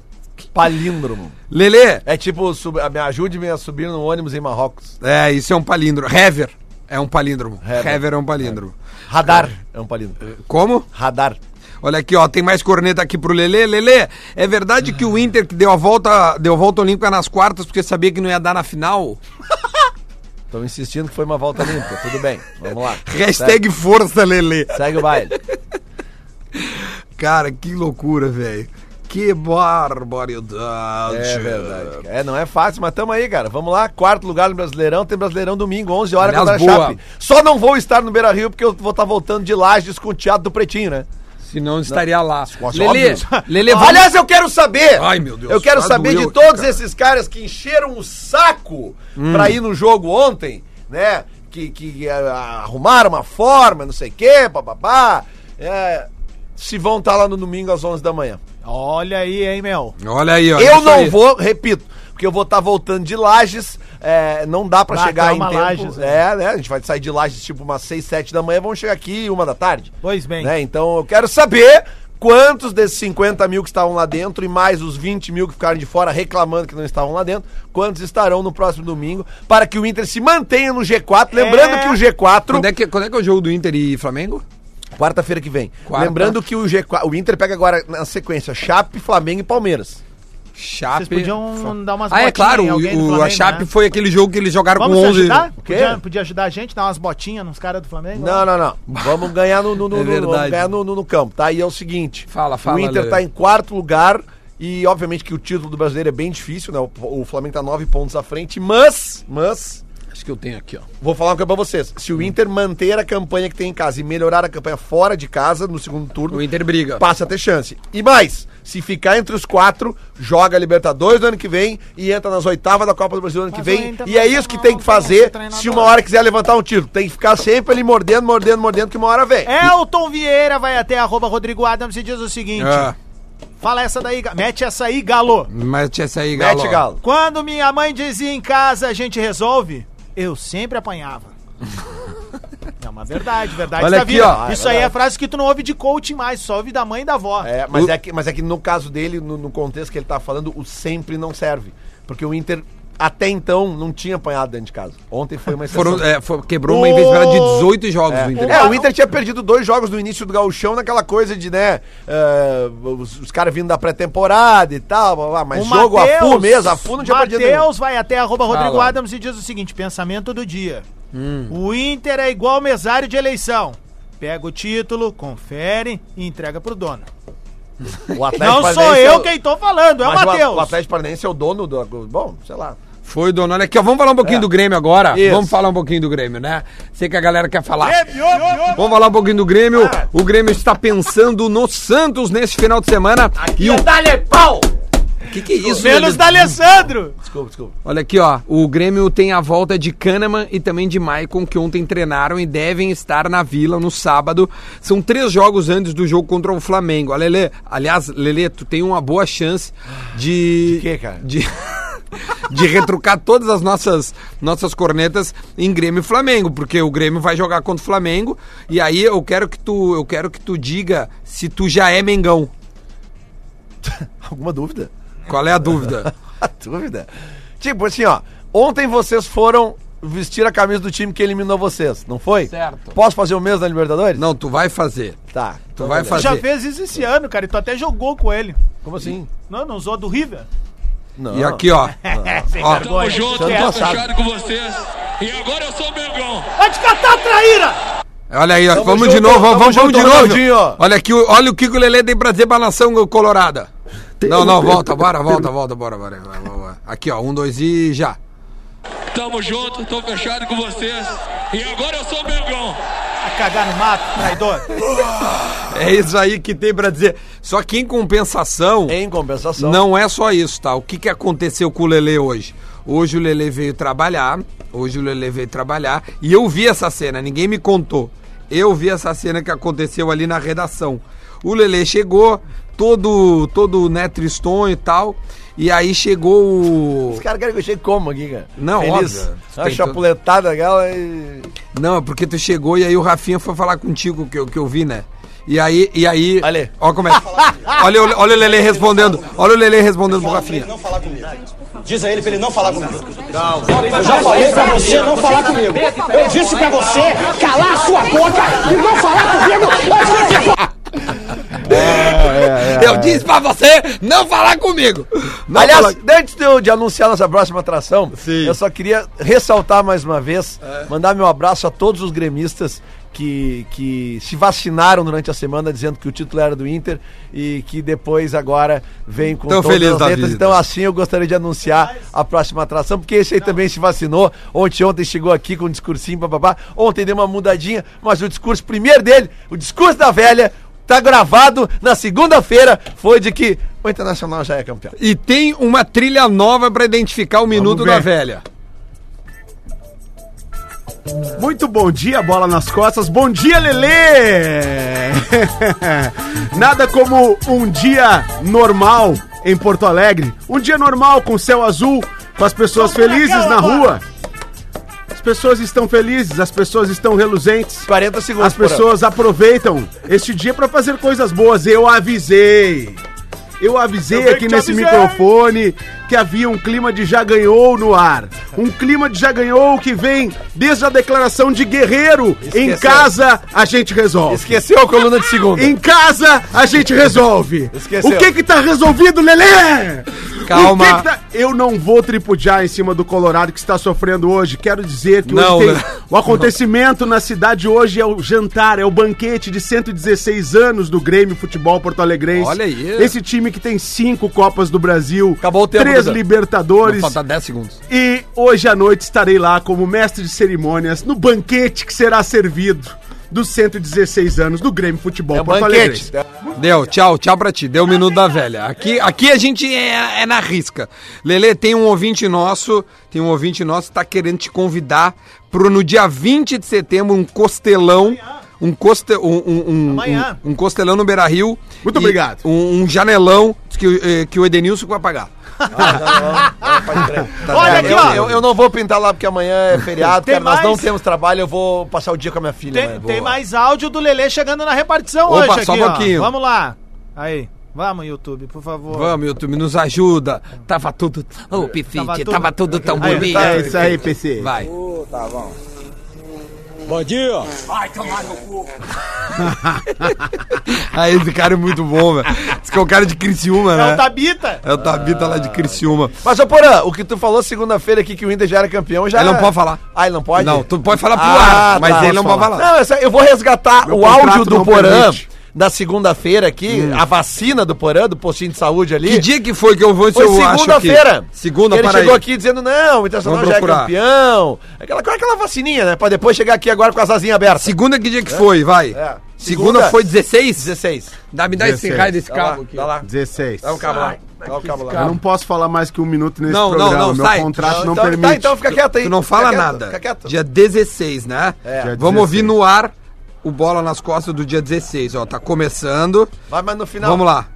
D: Palíndromo.
C: Lelê,
D: É tipo, sub, me ajude-me a subir no ônibus em Marrocos.
C: é, isso é um palíndromo. Hever é um palíndromo.
D: Hever.
C: Hever é um palíndromo.
D: Radar é um palíndromo.
C: Como?
D: Radar.
C: Olha aqui, ó, tem mais corneta aqui pro Lelê. Lelê, é verdade que o Inter que deu a volta, deu a volta olímpica nas quartas porque sabia que não ia dar na final? (laughs)
D: Estão insistindo que foi uma volta limpa. Tudo bem, vamos lá.
C: Hashtag força, Lelê.
D: Segue, segue o baile.
C: Cara, que loucura, velho. Que barbaridade.
D: É verdade. É, não é fácil, mas tamo aí, cara. Vamos lá, quarto lugar no Brasileirão. Tem Brasileirão domingo, 11 horas
C: Aliás,
D: contra a
C: boa.
D: Chape. Só não vou estar no Beira Rio porque eu vou estar voltando de Lages com o Teatro do Pretinho, né?
C: Se não estaria lá. Lele. Lele, vamos-
D: Aliás, eu quero saber.
C: Ai, meu Deus,
D: Eu quero
C: já
D: saber de todos
C: cara.
D: esses caras que encheram o saco
C: Hum.
D: pra ir no jogo ontem, né? Que, que eh, arrumaram uma forma, não sei o quê, papapá. É, se vão estar lá no domingo às 11 da manhã.
F: Olha aí, hein, meu.
C: Olha aí, ó.
D: eu
C: isso
D: não
C: aí.
D: vou, repito, porque eu vou estar voltando de Lages. é, não dá pra
F: Ah,
D: chegar
F: tu
D: em
F: ama
D: tempo.
F: Lages, né?
D: é, né? A gente vai sair de Lages tipo umas 6, 7 da manhã, vamos chegar aqui uma da tarde.
F: Pois bem.
D: né? Então eu quero saber quantos desses 50 mil que estavam lá dentro e mais os 20 mil que ficaram de fora reclamando que não estavam lá dentro, quantos estarão no próximo domingo para que o Inter se mantenha no G4. Lembrando
F: É.
D: que o G4.
C: Quando é, que, quando é que é o jogo do Inter e Flamengo?
D: Quarta-feira que vem.
C: Quarta.
D: Lembrando que o G4. O Inter pega agora na sequência Chape, Flamengo e Palmeiras.
C: Chape.
F: Vocês podiam dar umas
C: Ah, é claro,
F: em
C: o,
F: alguém do
C: o- a
F: Flamengo,
C: Chape
F: né?
C: foi aquele jogo que eles jogaram
F: Vamos
C: com
F: se
C: 11.
F: ajudar?
D: quê?
F: Podia, podia ajudar a gente, dar umas botinhas nos caras do Flamengo?
D: Não, não, não. Vamos ganhar no, no, no- (laughs)
C: É
D: vamos ganhar no, no- no campo, tá? E é o seguinte:
C: Fala, fala,
D: O Inter
C: Lele.
D: tá em quarto lugar e, obviamente, que o título do brasileiro é bem difícil, né? O, o Flamengo tá nove pontos à frente, mas. Mas.
C: Que eu tenho aqui, ó.
D: Vou falar uma coisa pra vocês. Se o Inter manter a campanha que tem em casa e melhorar a campanha fora de casa no segundo turno,
C: O Inter briga.
D: passa a ter chance. E mais, se ficar entre os quatro, joga a Libertadores no ano que vem e entra nas oitavas da Copa do Brasil no ano que
F: Mas o
D: vem.
F: Inter
D: E é isso que
F: não
D: tem que
F: tem
D: fazer
F: esse treinador.
D: se uma hora quiser levantar um título. Tem que ficar sempre ali mordendo, mordendo, mordendo, que uma hora vem.
F: Elton Vieira vai até arroba Rodrigo Adams e diz o seguinte.
C: Ah,
F: Fala essa daí, ga- mete essa aí, galo.
C: mete essa aí, Galo.
D: Mete galo.
F: Quando minha mãe dizia em casa a gente resolve, eu sempre apanhava. (laughs) É uma verdade, verdade
C: Olha
F: da
C: aqui,
F: vida.
C: ó.
F: Isso aí é frase que tu não ouve de coaching mais, só ouve da mãe e da avó.
D: É, mas,
C: O-
D: é que, mas é que no caso dele, no, no contexto que ele tá falando, o sempre não serve. Porque o Inter, até então, não tinha apanhado dentro de casa. Ontem foi uma exceção.
C: Foram, é, foi- quebrou uma invencibilidade de 18 jogos
D: É.
C: do Inter.
D: É, o Inter tinha perdido dois jogos no início do gauchão naquela coisa de, né, eh, os, os caras vindo da pré-temporada e tal, mas
F: O
D: jogo a
F: Mateus-
D: full mesmo, a full não tinha perdido nenhum.
F: Matheus vai até arroba Rodrigo
C: Fala.
F: Adams e diz o seguinte, pensamento do dia.
D: Hum.
F: O Inter é igual mesário de eleição. Pega o título, confere e entrega pro dono.
D: O (laughs) Atlético
F: Não sou
D: Paranaense é
F: eu
D: o-
F: quem tô falando, é o
D: mas
F: Matheus.
D: O Atlético Paranaense é o dono do... Bom, sei lá.
C: Foi, dono. Olha aqui, ó, vamos falar um pouquinho
D: É.
C: do Grêmio agora.
D: Isso.
C: Vamos falar um pouquinho do Grêmio, né? Sei que a galera quer falar. Vamos falar um pouquinho do Grêmio. O Grêmio está pensando no Santos nesse final de semana. e o...
D: Dá-lhe pau!
C: que, que é isso,
F: Menos da Alessandro.
D: Desculpa, desculpa.
C: Olha aqui, ó. O Grêmio tem a volta de Kahneman e também de Maicon, que ontem treinaram e devem estar na Vila no sábado. São três jogos antes do jogo contra o Flamengo. Lelê, aliás, Lelê, tu tem uma boa chance de...
D: De quê, cara?
C: De... (laughs) de retrucar todas as nossas, nossas cornetas em Grêmio e Flamengo, porque o Grêmio vai jogar contra o Flamengo e aí eu quero que tu, eu quero que tu diga se tu já é Mengão. (laughs)
D: Alguma dúvida?
C: Qual é a dúvida? (laughs)
D: A dúvida? Tipo assim, ó. Ontem vocês foram vestir a camisa do time que eliminou vocês, não foi?
C: Certo.
D: Posso fazer o mesmo na Libertadores?
C: Não, tu vai fazer.
D: Tá.
C: Tu vai
F: Tu
C: fazer.
F: já fez isso esse ano, cara, e tu até jogou com ele.
D: Como assim?
F: Não, não usou do River?
D: Não.
C: E aqui, ó. (laughs) Ó,
F: vergonha.
B: junto,
F: É.
D: passado.
B: com vocês. E agora eu sou o Mengão.
F: Vai te catar, traíra!
C: Olha aí, ó.
D: Tamo
C: vamos de
D: junto,
C: novo,
D: tamo
C: vamos, vamos de novo.
D: Ronaldinho, ó.
C: Olha aqui, o- olha o que o Lelê tem pra dizer pra nação colorada. Não, não, volta, bora, volta, volta, bora, bora. vai, vai. Aqui, ó, um, dois e já.
B: Tamo junto, tô fechado com vocês. E agora eu sou o Mengão.
F: Cagar no mato, traidor.
C: É isso aí que tem pra dizer. Só que em compensação,
D: Em compensação.
C: não é só isso, tá? O que, que aconteceu com o Lelê hoje? Hoje o Lelê veio trabalhar, hoje o Lelê veio trabalhar, e eu vi essa cena, ninguém me contou. Eu vi essa cena que aconteceu ali na redação. O Lelê chegou, todo, todo né, tristonho e tal, e aí chegou o...
D: Os caras querem que eu chegue como aqui, cara?
C: Não,
D: Feliz.
C: óbvio.
D: Uma chapuletada aquela e...
C: Não, é porque tu chegou e aí o Rafinha foi falar contigo que eu, que eu vi, né? E aí, e aí.
D: Ali.
C: Ó como é. olha, o- olha o Lele respondendo. Olha o Lele respondendo pro Rafinha.
K: não falar comigo. Diz a ele pra ele não falar comigo. Eu já falei pra você não falar comigo. Eu disse pra você calar a sua boca e não falar comigo.
C: Disse pra você não falar comigo. Não
D: Aliás,
C: falar-
D: antes de, de anunciar nossa próxima atração,
C: Sim.
D: eu só queria ressaltar mais uma vez, mandar meu abraço a todos os gremistas que, que se vacinaram durante a semana dizendo que o título era do Inter e que depois agora vem com
C: Tão feliz da vida.
D: Então assim eu gostaria de anunciar a próxima atração, porque esse aí também se vacinou. Ontem, ontem chegou aqui com um discursinho, papapá. Ontem deu uma mudadinha, mas o discurso primeiro dele, o discurso da velha, tá gravado na segunda-feira, foi de que o Internacional já é campeão.
C: E tem uma trilha nova pra identificar o minuto
L: ver.
C: da velha.
L: Muito bom dia, bola nas costas. Bom dia, Lelê! (laughs) Nada como um dia normal em Porto Alegre. Um dia normal com céu azul, com as pessoas felizes na rua. As pessoas estão felizes, as pessoas estão reluzentes.
D: 40 segundos.
L: As pessoas aproveitam este dia para fazer coisas boas. Eu avisei. Eu avisei
F: Eu
L: aqui nesse
F: avisei.
L: microfone que havia um clima de já ganhou no ar. Um clima de já ganhou que vem desde a declaração de guerreiro. Em
D: Esqueceu.
L: casa a gente resolve.
D: Esqueceu a coluna de segunda.
L: Em casa a gente resolve.
D: Esqueceu.
L: O que que tá resolvido, Lelê?
C: Calma.
L: Que que tá- Eu não vou tripudiar em cima do Colorado que está sofrendo hoje. Quero dizer que
C: Não,
L: hoje tem... o acontecimento na cidade hoje é o jantar, é o banquete de 116 anos do Grêmio Futebol Porto Alegrense.
C: Olha aí.
L: Esse time que tem cinco Copas do Brasil,
D: Acabou o tempo,
L: três
D: Duda.
L: Libertadores.
C: Falta 10 segundos.
L: E hoje à noite estarei lá como mestre de cerimônias no banquete que será servido dos 116 anos do Grêmio Futebol
D: É
L: Porto
D: banquete.
L: Alegrense.
C: Deu, tchau, tchau pra ti. Deu o minuto da velha. Aqui, aqui a gente é, é na risca. Lele, tem um ouvinte nosso, tem um ouvinte nosso que tá querendo te convidar pro no dia 20 de setembro um costelão. Um, coste, um, um, um,
F: Amanhã.
C: um, costelão no Beira Rio.
L: Muito obrigado.
C: Um, um janelão que, o- eh, que o Edenilson vai pagar.
F: Olha aqui,
D: eu,
F: ó.
D: eu, eu não vou pintar lá porque amanhã é (laughs) feriado, cara, nós
F: mais?
D: não temos trabalho, eu vou passar o dia com a minha filha.
F: Tem, tem mais áudio do Lelê chegando na repartição
C: Opa,
F: hoje
C: só
F: aqui,
C: um
F: ó.
C: pouquinho.
F: Vamos lá. Aí. Vamos, YouTube, por favor.
C: Vamos, YouTube, nos ajuda. Tava tudo. Ô, Pifite,
F: Tava tudo-
C: tava tudo tão
F: Aí,
C: bonito.
F: tá,
L: É isso aí, PC.
C: Vai.
K: Bom dia. (laughs)
C: Ah, esse cara é muito bom, velho. Esse que é o cara de Criciúma,
F: É
C: né?
F: o Tabita.
C: É o Tabita lá de Criciúma.
D: Mas, ô Porã, o que tu falou segunda-feira aqui que o Inter já era campeão, já.
C: Ele não pode falar.
D: Ah, ele não pode?
C: Não, tu pode falar pro
D: Ah,
C: ar, mas
D: tá,
C: ele não pode falar.
D: Não, eu vou resgatar
L: Meu
D: o áudio do Porã
L: permite.
D: Da segunda-feira aqui, a vacina do Porã, do postinho de saúde ali.
C: Que dia que foi que eu vou
D: Foi
C: eu acho aqui?
D: segunda-feira.
C: Segunda,
D: Ele chegou
C: aí.
D: aqui dizendo, não, o Internacional
C: Vamos
D: já é campeão. Aquela, aquela vacininha, né? Pra depois chegar aqui agora com as asinhas abertas.
C: Segunda que dia que foi, vai?
D: É.
C: Segunda,
D: Segunda-
C: foi 16?
D: 16.
C: Dá, me dá esse
L: 16.
C: raio desse
D: lá,
C: cabo aqui.
D: dá lá.
L: 16.
D: Dá o cabo lá. Dá o cabo lá.
L: Eu não posso falar mais que um minuto nesse
C: Não, não,
L: programa.
C: não,
L: Meu
C: sai.
L: contrato não,
D: então,
L: permite.
D: Tá, então fica quieto aí.
C: Tu não
D: Fica
C: fala
D: quieto,
C: nada.
D: Fica quieto.
C: Dia 16, né?
D: É.
L: Dia
C: Vamos ouvir
L: 16.
C: no ar o bola nas costas do dia 16, ó. Tá começando.
D: Vai, mas no final.
C: Vamos lá.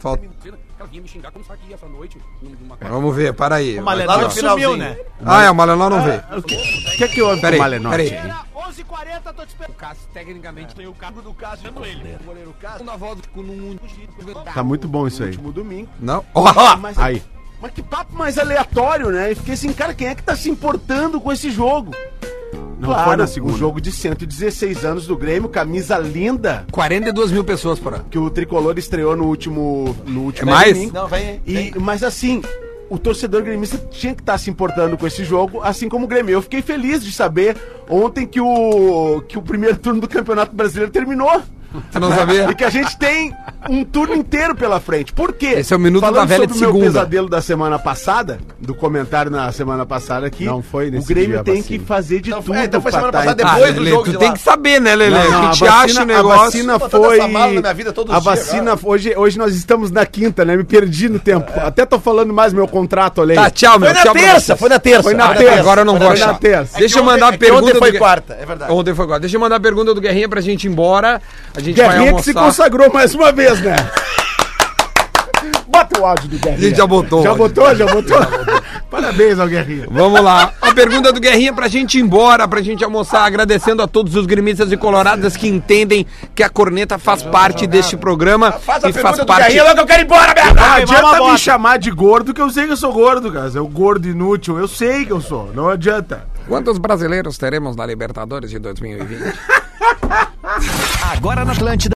C: Falta- Vamos ver, para aí.
F: O
D: no finalzinho.
F: sumiu, né?
C: Ah, é, o Malenó não veio.
L: O que é que houve
C: Peraí,
L: com o Malenotti?
C: peraí.
L: aí?
F: 11h40, tô te esperando.
C: Tecnicamente tem o cargo do dando ele.
L: Tá muito bom isso aí.
D: Último domingo.
C: Não? Ó,
L: Mas, aí. Mas que papo mais aleatório, né? E fiquei assim, cara, quem é que tá se importando com esse jogo? Não
C: Claro,
L: foi na
C: o
L: segunda. Um jogo de 116 anos do Grêmio, camisa linda,
C: 42 mil pessoas por ano.
L: que o Tricolor estreou no último, no último
C: É mais?
L: domingo.
D: Não, vem.
L: E,
D: vem.
L: mas assim, o torcedor gremista tinha que estar se importando com esse jogo, assim como o Grêmio. Eu fiquei feliz de saber ontem que o, que o primeiro turno do Campeonato Brasileiro terminou.
C: Tu não sabia?
L: E que a gente tem um turno inteiro pela frente. Por quê?
C: Esse é o minuto
L: Falando
C: da velha
L: sobre
C: de
L: o meu
C: segunda.
L: pesadelo da semana passada, do comentário na semana passada aqui.
I: Não foi
L: O
I: nesse
L: Grêmio
I: dia a
L: tem
I: vacina.
L: que fazer de
D: Então
L: tudo
D: foi- então foi
L: pra
D: semana
L: tá
D: passada,
L: em-
C: Ah,
D: depois do
C: Lelê,
D: jogo
C: tu
D: de
C: tem
D: lá.
C: que saber, né, Lelê?
L: Não,
C: o
L: não,
C: que te
L: a
C: acha
L: vacina,
C: o
L: a
C: negócio?
L: vacina
D: Tô botando
L: foi.
D: essa mala na minha vida todos
L: a
D: os dias,
L: vacina, hoje, hoje nós estamos na quinta, né? Me perdi no tempo. Até tô falando mais meu contrato, olha aí.
C: Tá, tchau, meu.
D: Foi na
C: tchau pra
D: terça,
C: vocês.
D: foi na terça.
L: Foi na terça.
C: Agora eu não
L: Foi
C: vou
L: na
C: achar.
L: terça.
C: Deixa
D: É
C: eu
D: que
C: mandar a
D: ontem- é que
C: pergunta
D: Ontem foi
C: do...
D: quarta, é verdade.
C: Ontem foi quarta. Deixa eu mandar a pergunta do Guerrinha pra gente ir embora. A gente vai
L: Guerrinha que se consagrou mais uma vez, né? Bota o áudio do Guerrinha.
C: A gente já botou.
L: Já botou, (laughs) já botou? Parabéns ao Guerrinha.
C: Vamos lá. A pergunta do Guerrinha pra gente ir embora, pra gente almoçar, agradecendo a todos os gremistas e coloradas que entendem que a corneta faz parte deste programa
D: Faz a
C: e
D: pergunta
C: faz
D: do
C: parte.
D: Guerrinha logo que eu quero ir embora,
L: Não
D: merda!
L: adianta
F: vamos
L: me chamar de gordo, que eu sei que eu sou gordo, cara. É o gordo inútil. Eu sei que eu sou. Não adianta.
C: Quantos brasileiros teremos na Libertadores de 2020? (laughs)
A: Agora na Atlântida.